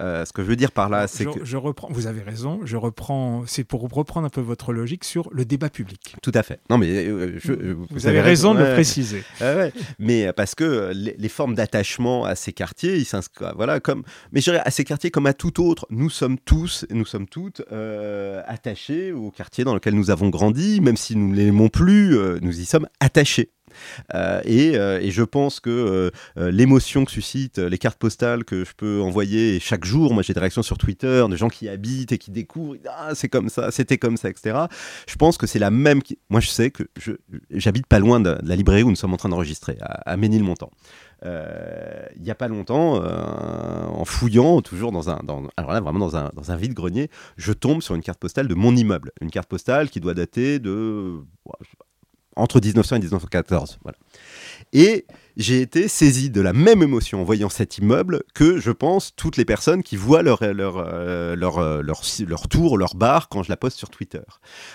Euh, ce que je veux dire par là, c'est que je reprends. Vous avez raison. Je reprends. C'est pour reprendre un peu votre logique sur le débat public. Tout à fait. Non, mais euh, euh, vous, avez raison, de le préciser. Mais parce que les, formes d'attachement à ces quartiers, ils s'inscrivent. Voilà, comme. Mais je dirais à ces quartiers comme à tout autre, nous sommes tous, nous sommes toutes attachés au quartier dans lequel nous avons grandi, même si nous ne l'aimons plus, nous y sommes attachés. Euh, euh, et, je pense que euh, l'émotion que suscitent les cartes postales que je peux envoyer chaque jour, moi j'ai des réactions sur Twitter de gens qui habitent et qui découvrent, ah, c'est comme ça, c'était comme ça, etc. Je pense que c'est la même. Moi je sais que j'habite pas loin de, la librairie où nous sommes en train d'enregistrer, à, Ménilmontant. il n'y a pas longtemps, en fouillant, toujours dans un, alors là vraiment dans un, dans un vide-grenier, je tombe sur une carte postale de mon immeuble. Une carte postale qui doit dater de, entre 1900 et 1914. Voilà. Et j'ai été saisi de la même émotion en voyant cet immeuble que, je pense, toutes les personnes qui voient leur, leur, euh, leur, euh, leur, tour, leur bar quand je la poste sur Twitter.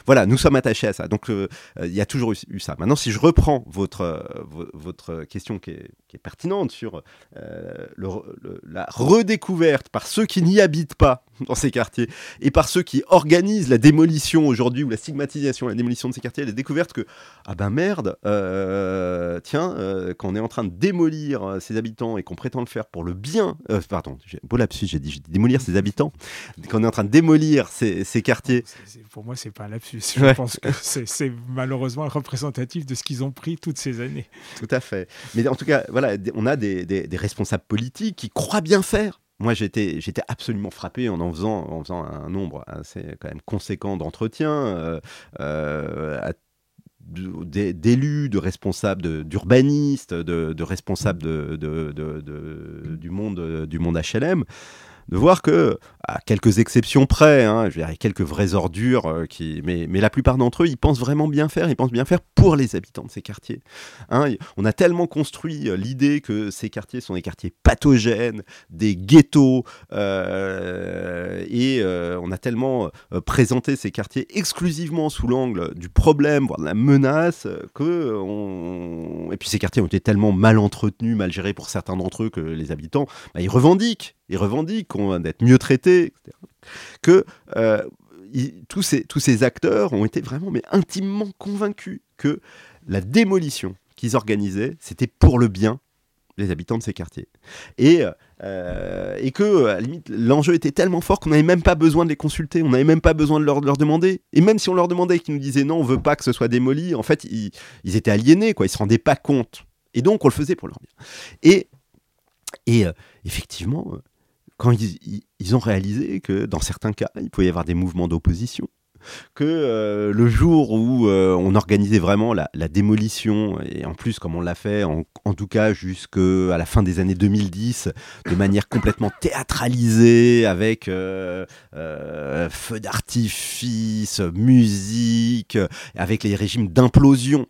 Voilà, nous sommes attachés à ça. Donc, euh, il y a toujours eu, ça. Maintenant, si je reprends votre, votre question qui est, qui est pertinente sur la redécouverte par ceux qui n'y habitent pas dans ces quartiers et par ceux qui organisent la démolition aujourd'hui ou la stigmatisation, la démolition de ces quartiers, la découverte que, ah ben merde, tiens, quand on est en train de démolir euh, ses habitants et qu'on prétend le faire pour le bien, euh, pardon, beau lapsus, j'ai dit, démolir ses habitants, qu'on est en train de démolir ces, quartiers. pour moi, c'est pas un lapsus. Je pense que c'est malheureusement représentatif de ce qu'ils ont pris toutes ces années. Tout à fait. Mais en tout cas, voilà, on a des, responsables politiques qui croient bien faire. Moi, j'étais, j'étais absolument frappé en en faisant, en faisant un nombre assez quand même conséquent d'entretiens euh, euh à d'élus, de responsables d'urbanistes, de, responsables du, monde, du monde HLM, de voir que à quelques exceptions près, hein, je dirais quelques vraies ordures, euh, mais, mais la plupart d'entre eux, ils pensent vraiment bien faire, ils pensent bien faire pour les habitants de ces quartiers. Hein. on a tellement construit euh, l'idée que ces quartiers sont des quartiers pathogènes, des ghettos, euh, et on a tellement présenté ces quartiers exclusivement sous l'angle du problème, voire de la menace, que et puis ces quartiers ont été tellement mal entretenus, mal gérés pour certains d'entre eux que les habitants, bah, ils revendiquent ils revendiquent d'être mieux traités. Que euh, tous, ces, tous ces acteurs ont été vraiment mais intimement convaincus que la démolition qu'ils organisaient, c'était pour le bien des habitants de ces quartiers. Et, euh, et que, à la limite, l'enjeu était tellement fort qu'on n'avait même pas besoin de les consulter, on n'avait même pas besoin de leur, leur, demander. Et même si on leur demandait et qu'ils nous disaient non, on veut pas que ce soit démoli, en fait, ils, ils étaient aliénés, quoi, ils se rendaient pas compte. Et donc, on le faisait pour leur bien. Et, et euh, effectivement, quand ils, ont réalisé que dans certains cas, il pouvait y avoir des mouvements d'opposition, que euh, le jour où euh, on organisait vraiment la, démolition, et en plus comme on l'a fait, en, tout cas jusqu'à la fin des années 2010, de manière complètement théâtralisée, avec euh, feu d'artifice, musique, avec les régimes d'implosion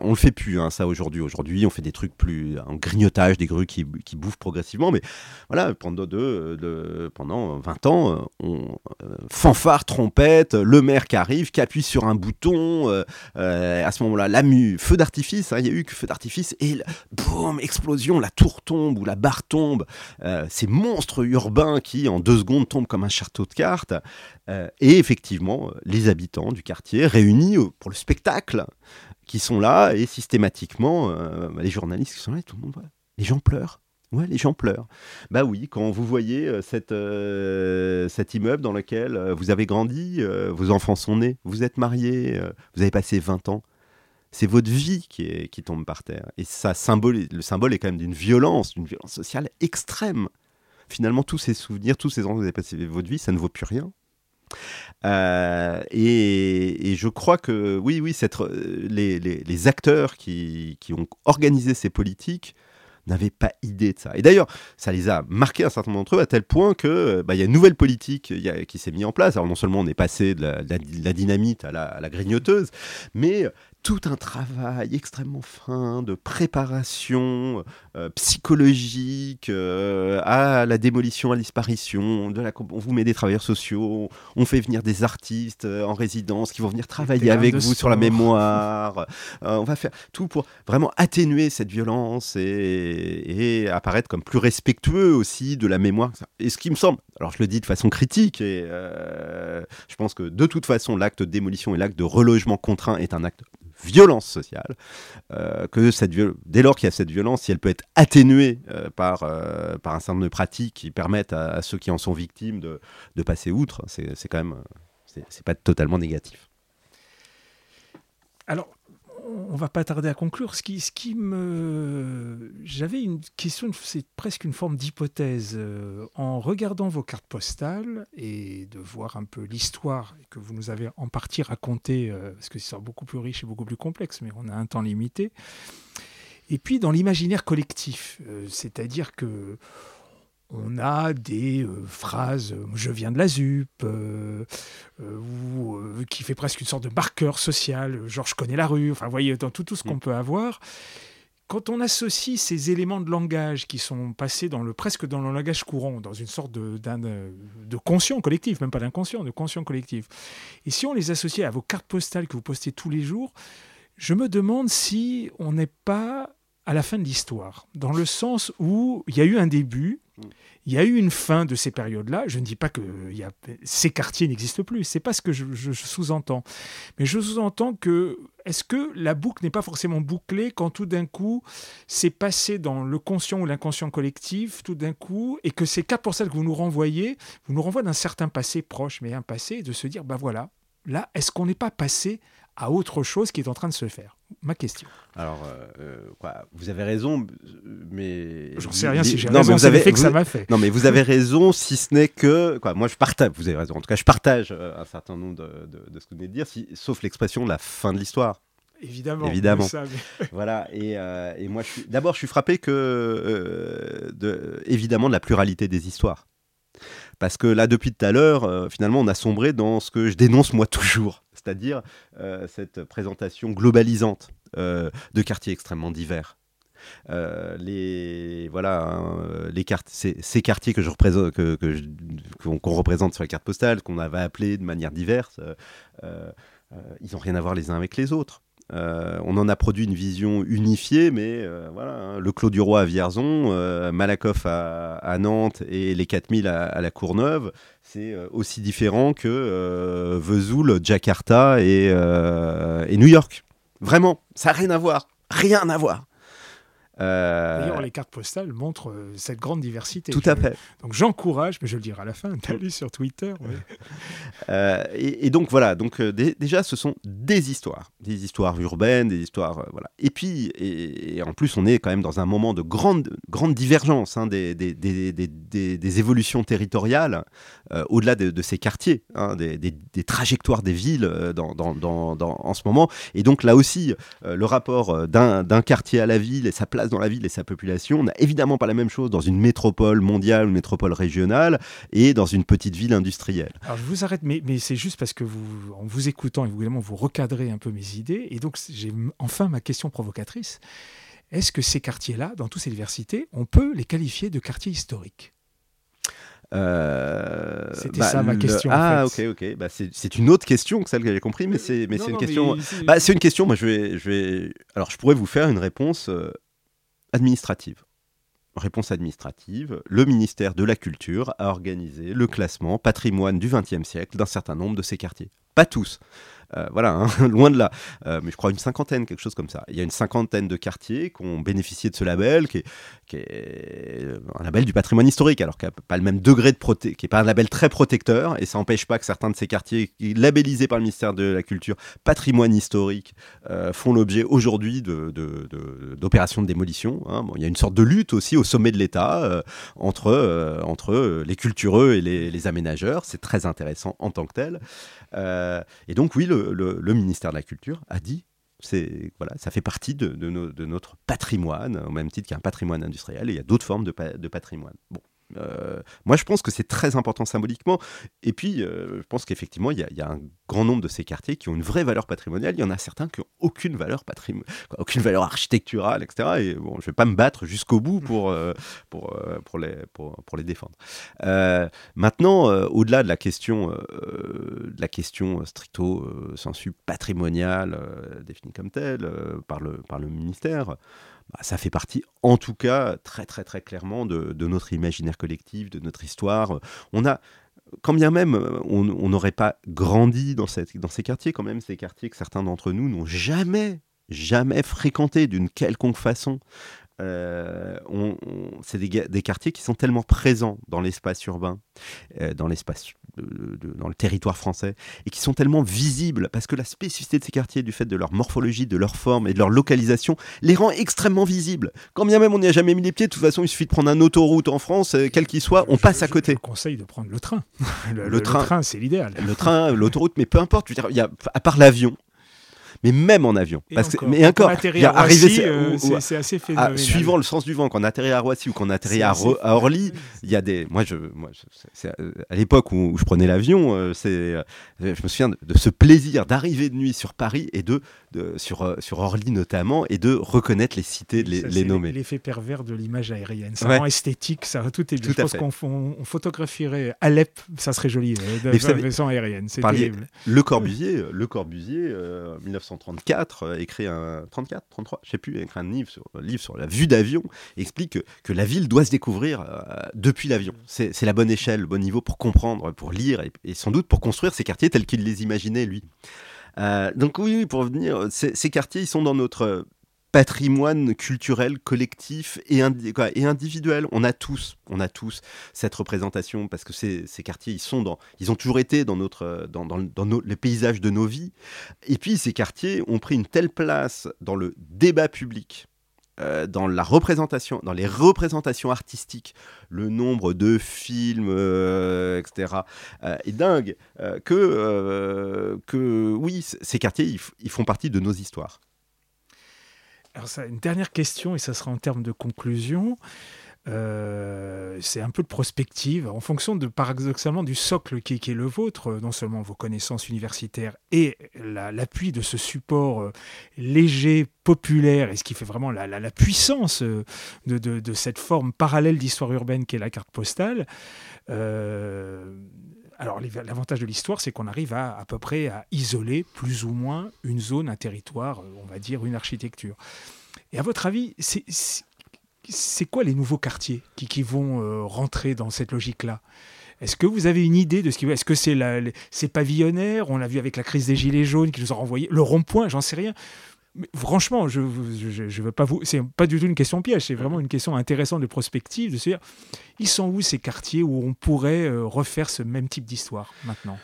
on le fait plus, hein, ça aujourd'hui. Aujourd'hui, on fait des trucs plus en grignotage, des grues qui, qui bouffent progressivement. Mais voilà, pendant, de, pendant 20 ans, on euh, fanfare, trompette, le maire qui arrive, qui appuie sur un bouton. Euh, euh, à ce moment-là, la feu d'artifice, hein, il y a eu que feu d'artifice et boum, explosion, la tour tombe ou la barre tombe. ces monstres urbains qui, en deux secondes, tombent comme un château de cartes. et effectivement, les habitants du quartier réunis pour le spectacle qui sont là et systématiquement, euh, les journalistes qui sont là, tout le monde voit. Les gens pleurent. Ouais, les gens pleurent. Bah oui, quand vous voyez euh, cette, euh, cet immeuble dans lequel vous avez grandi, vos enfants sont nés, vous êtes mariés, vous avez passé 20 ans, c'est votre vie qui, est, qui tombe par terre. Et ça symbole, le symbole est quand même d'une violence, d'une violence sociale extrême. Finalement, tous ces souvenirs, tous ces ans que vous avez passé votre vie, ça ne vaut plus rien. Euh, et, je crois que oui, oui, les, les, acteurs qui, ont organisé ces politiques n'avaient pas idée de ça. Et d'ailleurs, ça les a marqués un certain nombre d'entre eux à tel point que bah, il y a une nouvelle politique qui s'est mise en place. Alors non seulement on est passé de la, dynamite à la, grignoteuse, mais tout un travail extrêmement fin de préparation euh, psychologique euh, à la démolition, à la disparition. De la, on vous met des travailleurs sociaux, on fait venir des artistes euh, en résidence qui vont venir travailler avec vous sur la mémoire. on va faire tout pour vraiment atténuer cette violence et, et, apparaître comme plus respectueux aussi de la mémoire. Et ce qui me semble, alors je le dis de façon critique, et je pense que de toute façon l'acte de démolition et l'acte de relogement contraint est un acte violence sociale, euh, que cette dès lors qu'il y a cette violence, si elle peut être atténuée euh, par, euh, par un certain nombre de pratiques qui permettent à, ceux qui en sont victimes de, de passer outre, c'est quand même, c'est pas totalement négatif. Alors, on va pas tarder à conclure. Ce qui, ce qui me, j'avais une question, c'est presque une forme d'hypothèse. Euh, en regardant vos cartes postales et de voir un peu l'histoire que vous nous avez en partie racontée, euh, parce que c'est beaucoup plus riche et beaucoup plus complexe, mais on a un temps limité. Et puis dans l'imaginaire collectif, euh, c'est-à-dire que on a des euh, phrases euh, je viens de la ZUP euh, ou qui fait presque une sorte de marqueur social genre je connais la rue enfin vous voyez dans tout, tout ce qu'on mm. peut avoir quand on associe ces éléments de langage qui sont passés dans le presque dans le langage courant dans une sorte de, de conscient collectif même pas d'inconscient de conscient collectif et si on les associe à vos cartes postales que vous postez tous les jours je me demande si on n'est pas à la fin de l'histoire, dans le sens où il y a eu un début, il y a eu une fin de ces périodes-là. Je ne dis pas que a, ces quartiers n'existent plus, c'est pas ce que je, sous-entends. Mais je sous-entends que est-ce que la boucle n'est pas forcément bouclée quand tout d'un coup c'est passé dans le conscient ou l'inconscient collectif, tout d'un coup, et que ces pour celles que vous nous renvoyez, vous nous renvoyez d'un certain passé proche, mais un passé, de se dire, bah voilà, là, est-ce qu'on n'est pas passé à autre chose qui est en train de se faire? Ma question. Alors, euh, quoi, vous avez raison, mais j'en sais rien si j'ai raison. avez que ça m'a fait. Non, mais vous avez raison, si ce n'est que quoi. Moi, je partage. Vous avez raison. En tout cas, je partage euh, un certain nombre de, ce que vous venez de dire, si, sauf l'expression de la fin de l'histoire. Évidemment. Évidemment. voilà. Et, euh, et, moi, d'abord, je suis frappé que, de, évidemment, de la pluralité des histoires Parce que là, depuis tout à l'heure, finalement, on a sombré dans ce que je dénonce moi toujours, c'est-à-dire cette présentation globalisante de quartiers extrêmement divers. les voilà hein, ces, quartiers qu'on représente sur la carte postale qu'on avait appelés de manière diverse ils n'ont rien à voir les uns avec les autres euh, on en a produit une vision unifiée, mais euh, voilà, hein, le Clos du Roi à Vierzon, euh, Malakoff à, Nantes et les 4000 à, la Courneuve, c'est aussi différent que Vesoul, Jakarta et, et, New York. Vraiment, ça n'a rien à voir. Rien à voir. Euh, D'ailleurs, les cartes postales montrent euh, cette grande diversité. Tout à fait. Donc j'encourage, mais je le dirai à la fin, d'aller sur Twitter. Euh, et, donc voilà, donc déjà ce sont des histoires, des histoires urbaines, des histoires voilà. Et puis et, en plus on est quand même dans un moment de grande grande divergence hein, des, des, des, des, évolutions territoriales au-delà de, ces quartiers, hein, des, trajectoires des villes dans, dans, dans, en ce moment. Et donc là aussi le rapport d'un quartier à la ville et sa place dans la ville et sa population. On n'a évidemment pas la même chose dans une métropole mondiale, une métropole régionale et dans une petite ville industrielle. Alors je vous arrête, mais, mais c'est juste parce que vous, en vous écoutant, évidemment, vous recadrez un peu mes idées. Et donc j'ai enfin ma question provocatrice. Est-ce que ces quartiers-là, dans toutes ces diversités, on peut les qualifier de quartiers historiques? Euh, C'était bah, ça ma question. Ah, ok, ok. Bah, c'est une autre question que celle que j'ai compris, mais c'est mais c'est une question. Bah, c'est une question. Moi, je vais, je vais. Alors, je pourrais vous faire une réponse euh, administrative. Réponse administrative, le ministère de la Culture a organisé le classement patrimoine du XXe siècle d'un certain nombre de ces quartiers. Pas tous, euh, voilà, hein, loin de là. Euh, mais je crois une cinquantaine, quelque chose comme ça. Il y a une cinquantaine de quartiers qui ont bénéficié de ce label, qui est, un label du patrimoine historique, alors qu'il n'a pas le même degré de protection, qui n'est pas un label très protecteur, et ça n'empêche pas que certains de ces quartiers, labellisés par le ministère de la Culture, patrimoine historique, euh, font l'objet aujourd'hui d'opérations de, de, démolition. Hein. Il y a une sorte de lutte aussi au sommet de l'État entre, entre les cultureux et les, les aménageurs. C'est très intéressant en tant que tel. et donc oui, le, le, ministère de la Culture a dit voilà, ça fait partie de, notre patrimoine, au même titre qu'un patrimoine industriel, et il y a d'autres formes de, de patrimoine. Bon, moi, je pense que c'est très important symboliquement. Et puis, euh, je pense qu'effectivement, il y, a un grand nombre de ces quartiers qui ont une vraie valeur patrimoniale. Il y en a certains qui n'ont aucune valeur patrimoniale, aucune valeur architecturale, etc. Et bon, je ne vais pas me battre jusqu'au bout pour, euh, pour, pour, les, pour, pour, les défendre. maintenant, au-delà de la question, de la question stricto sensu patrimoniale, définie comme telle par, le, par le ministère, bah, ça fait partie, en tout cas, très très très clairement de, notre imaginaire collectif, de notre histoire. On a, quand bien même on n'aurait pas grandi dans ces quartiers, quand même ces quartiers que certains d'entre nous n'ont jamais, jamais fréquenté d'une quelconque façon. Euh, on, c'est des, quartiers qui sont tellement présents dans l'espace urbain, euh, dans l'espace, dans le territoire français, et qui sont tellement visibles parce que la spécificité de ces quartiers, du fait de leur morphologie, de leur forme et de leur localisation, les rend extrêmement visibles. Quand bien même on n'y a jamais mis les pieds, de toute façon, il suffit de prendre un autoroute en France, euh, quel qu'il soit, on passe à côté. Je, conseille de prendre le train. le, train, c'est l'idéal. Le train, l'autoroute, mais peu importe. Je veux dire, y a, à part l'avion, mais même en avion. Parce encore, mais encore, euh, c'est assez phénoménal. suivant le sens du vent, qu'on atterrit à Roissy ou qu'on atterrit à, Orly, il y a des. Moi, je, moi, à l'époque où, je prenais l'avion, euh, c'est, euh, je me souviens de, ce plaisir d'arriver de nuit sur Paris et de, de sur, sur Orly notamment et de reconnaître les cités, de les, les nommer. L'effet pervers de l'image aérienne, ça rend esthétique, ça tout est. Tout je pense qu'on on photographierait Alep, ça serait joli, de façon aérienne. C'est terrible. Le Corbusier, le Corbusier, 1900 1934, euh, écrit un 34, 33, je sais plus, écrit un livre sur, livre sur la vue d'avion, explique que, la ville doit se découvrir euh, depuis l'avion. C'est la bonne échelle, le bon niveau pour comprendre, pour lire et, sans doute pour construire ces quartiers tels qu'il les imaginait lui. Euh, donc oui, pour revenir, ces quartiers, ils sont dans notre patrimoine culturel collectif et, individuel. On a tous, on a tous cette représentation parce que ces, quartiers, ils sont dans, ils ont toujours été dans notre, dans, dans, les paysages de nos vies. Et puis ces quartiers ont pris une telle place dans le débat public. Euh, dans la représentation, dans les représentations artistiques, le nombre de films, euh, etc., euh, est dingue que, que oui, ces quartiers, ils font partie de nos histoires. Alors ça, une dernière question, et ça sera en termes de conclusion. Euh, c'est un peu de prospective en fonction de paradoxalement du socle qui, est le vôtre, non seulement vos connaissances universitaires et l'appui de ce support léger, populaire, et ce qui fait vraiment la, puissance de, cette forme parallèle d'histoire urbaine qu'est la carte postale. Alors l'avantage de l'histoire, c'est qu'on arrive à à peu près à isoler plus ou moins une zone, un territoire, euh, on va dire une architecture. Et à votre avis, c'est quoi les nouveaux quartiers qui, vont euh, rentrer dans cette logique-là? Est-ce que vous avez une idée de ce qui Est-ce que c'est c'est pavillonnaire? On l'a vu avec la crise des gilets jaunes qui nous ont renvoyé le rond-point, j'en sais rien. Franchement, je ne veux pas vous. C'est pas du tout une question piège, c'est vraiment une question intéressante de prospective, de se dire ils sont où ces quartiers où on pourrait euh, refaire ce même type d'histoire maintenant?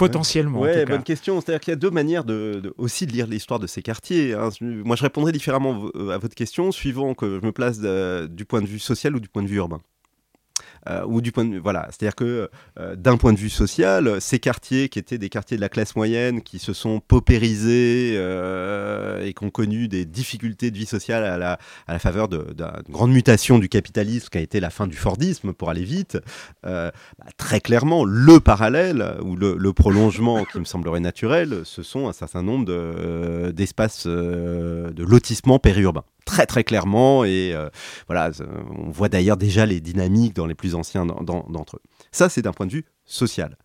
Potentiellement. Oui, bonne question. C'est-à-dire qu'il y a deux manières de, aussi de lire l'histoire de ces quartiers. Hein. Moi, je répondrai différemment à votre question, suivant que je me place du point de vue social ou du point de vue urbain. Euh, ou du point de voilà, c'est-à-dire que euh, d'un point de vue social, ces quartiers qui étaient des quartiers de la classe moyenne, qui se sont paupérisés euh, et qui ont connu des difficultés de vie sociale à la, à la faveur d'une grande mutation du capitalisme qui a été la fin du Fordisme pour aller vite, bah, très clairement, le parallèle ou le, prolongement qui me semblerait naturel, ce sont un certain nombre d'espaces de lotissement périurbains. Très très clairement et voilà, on voit d'ailleurs déjà les dynamiques dans les plus anciens d'entre eux. Ça, c'est d'un point de vue social.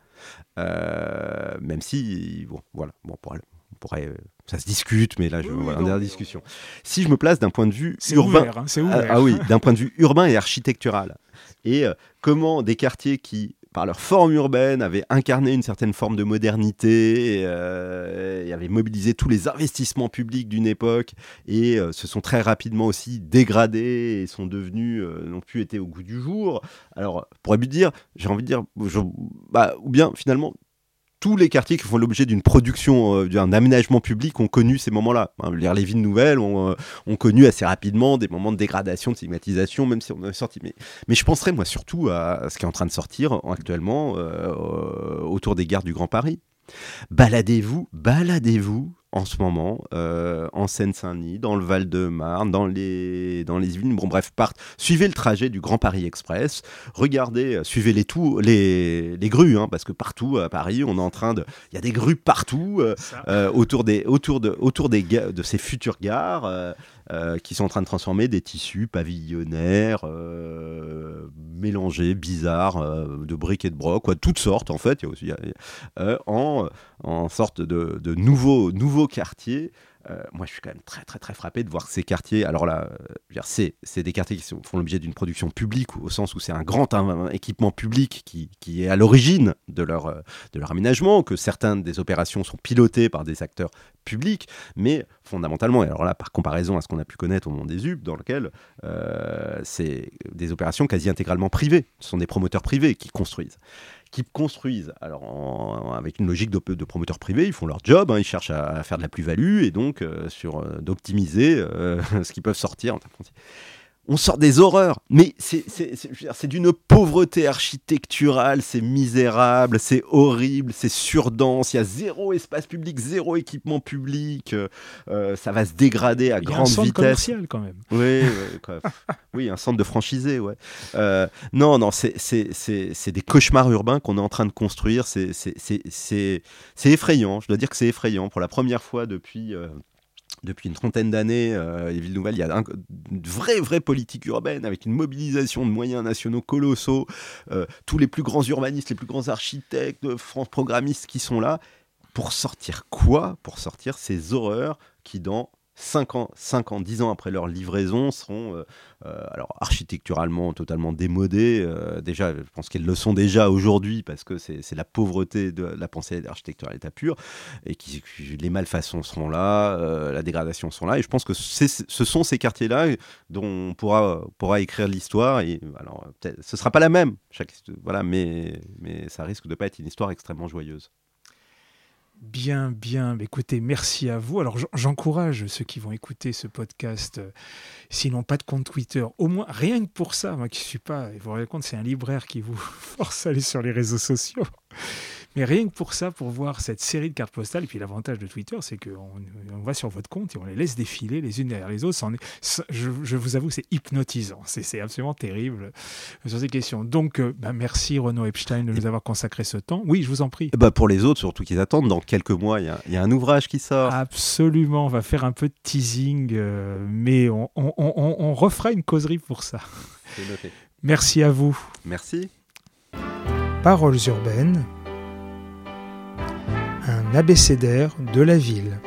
Euh, même si, bon, voilà, bon, on pourrait, ça se discute, mais là, je, voilà, on est en discussion. Si je me place d'un point de vue urbain, hein, ouvert, ah, oui, d'un point de vue urbain et architectural, et euh, comment des quartiers qui par leur forme urbaine, avaient incarné une certaine forme de modernité, et, euh, avaient mobilisé tous les investissements publics d'une époque, et euh, se sont très rapidement aussi dégradés et sont devenus, euh, n'ont plus été au goût du jour. Alors, pour dire, j'ai envie de dire, bah, ou bien finalement, tous les quartiers qui font l'objet d'une production, euh, d'un aménagement public ont connu ces moments-là. Hein, les villes nouvelles euh, ont, connu assez rapidement des moments de dégradation, de stigmatisation, même si on est sorti. Mais, mais je penserais moi surtout à ce qui est en train de sortir actuellement euh, autour des gares du Grand Paris. Baladez-vous, baladez-vous en ce moment euh, en Seine-Saint-Denis, dans le Val-de-Marne, dans les, dans les Yvelines. Bon, bref, partez, suivez le trajet du Grand Paris Express. Regardez, euh, suivez les, tout, les, les grues, hein, parce que partout à Paris, on est en train de. Il y a des grues partout euh, autour, des, autour, de, autour des, de ces futures gares. qui sont en train de transformer des tissus pavillonnaires, mélangés, bizarres, de briques et de broc, quoi, toutes sortes en fait, il y a aussi, en, en sorte de, de nouveaux, nouveaux quartiers. Euh, moi, je suis quand même très, très, très frappé de voir ces quartiers. Alors là, euh, c'est, des quartiers qui font l'objet d'une production publique, au sens où c'est un grand équipement public qui, est à l'origine de leur, euh, de leur aménagement, que certaines des opérations sont pilotées par des acteurs publics, mais fondamentalement, et alors là, par comparaison à ce qu'on a pu connaître au monde des UP, dans lequel c'est des opérations quasi intégralement privées. Ce sont des promoteurs privés qui construisent qui construisent, alors avec une logique de, promoteurs privés, ils font leur job, hein, ils cherchent à, faire de la plus-value et donc euh, euh, d'optimiser euh, ce qu'ils peuvent sortir on sort des horreurs. Mais c'est d'une pauvreté architecturale, c'est misérable, c'est horrible, c'est surdense. Il y a zéro espace public, zéro équipement public. Euh, ça va se dégrader à grande vitesse. un centre commercial quand même. Oui, oui, un centre de franchisé, ouais. Euh, non, non, c'est des cauchemars urbains qu'on est en train de construire. C'est effrayant. Je dois dire que c'est effrayant. Pour la première fois depuis. Euh, depuis une trentaine d'années, euh, les villes nouvelles, il y a une vraie, vraie politique urbaine avec une mobilisation de moyens nationaux colossaux, euh, tous les plus grands urbanistes, les plus grands architectes, France programmistes qui sont là. Pour sortir quoi? Pour sortir ces horreurs qui, dans 5 ans, 5 ans, 10 ans après leur livraison, seront euh, euh, alors architecturalement totalement démodés. Euh, déjà, je pense qu'elles le sont déjà aujourd'hui parce que c'est la pauvreté de la pensée architecturale à l'état pur et qui, les malfaçons seront là, la dégradation sont là. Et je pense que ce sont ces quartiers-là dont on pourra, pourra écrire l'histoire. Et alors, ce sera pas la même, voilà, mais, mais ça risque de pas être une histoire extrêmement joyeuse. Bien, bien. Écoutez, merci à vous. Alors, j'encourage ceux qui vont écouter ce podcast, euh, s'ils n'ont pas de compte Twitter, au moins, rien que pour ça, moi qui ne suis pas, vous vous rendez compte, c'est un libraire qui vous force à aller sur les réseaux sociaux. Mais rien que pour ça, pour voir cette série de cartes postales, et puis l'avantage de Twitter, c'est qu'on on va sur votre compte et on les laisse défiler les unes derrière les autres. je, je, vous avoue, c'est hypnotisant. C'est absolument terrible sur ces questions. Donc, euh, bah, merci Renaud Epstein de nous avoir consacré ce temps. Oui, je vous en prie. Bah pour les autres, surtout qu'ils attendent, dans quelques mois, il y, y, a un ouvrage qui sort. Absolument, on va faire un peu de teasing, euh, mais on, on, on, on refera une causerie pour ça. Noté. Merci à vous. Merci. Paroles urbaines, abécédaire de la ville.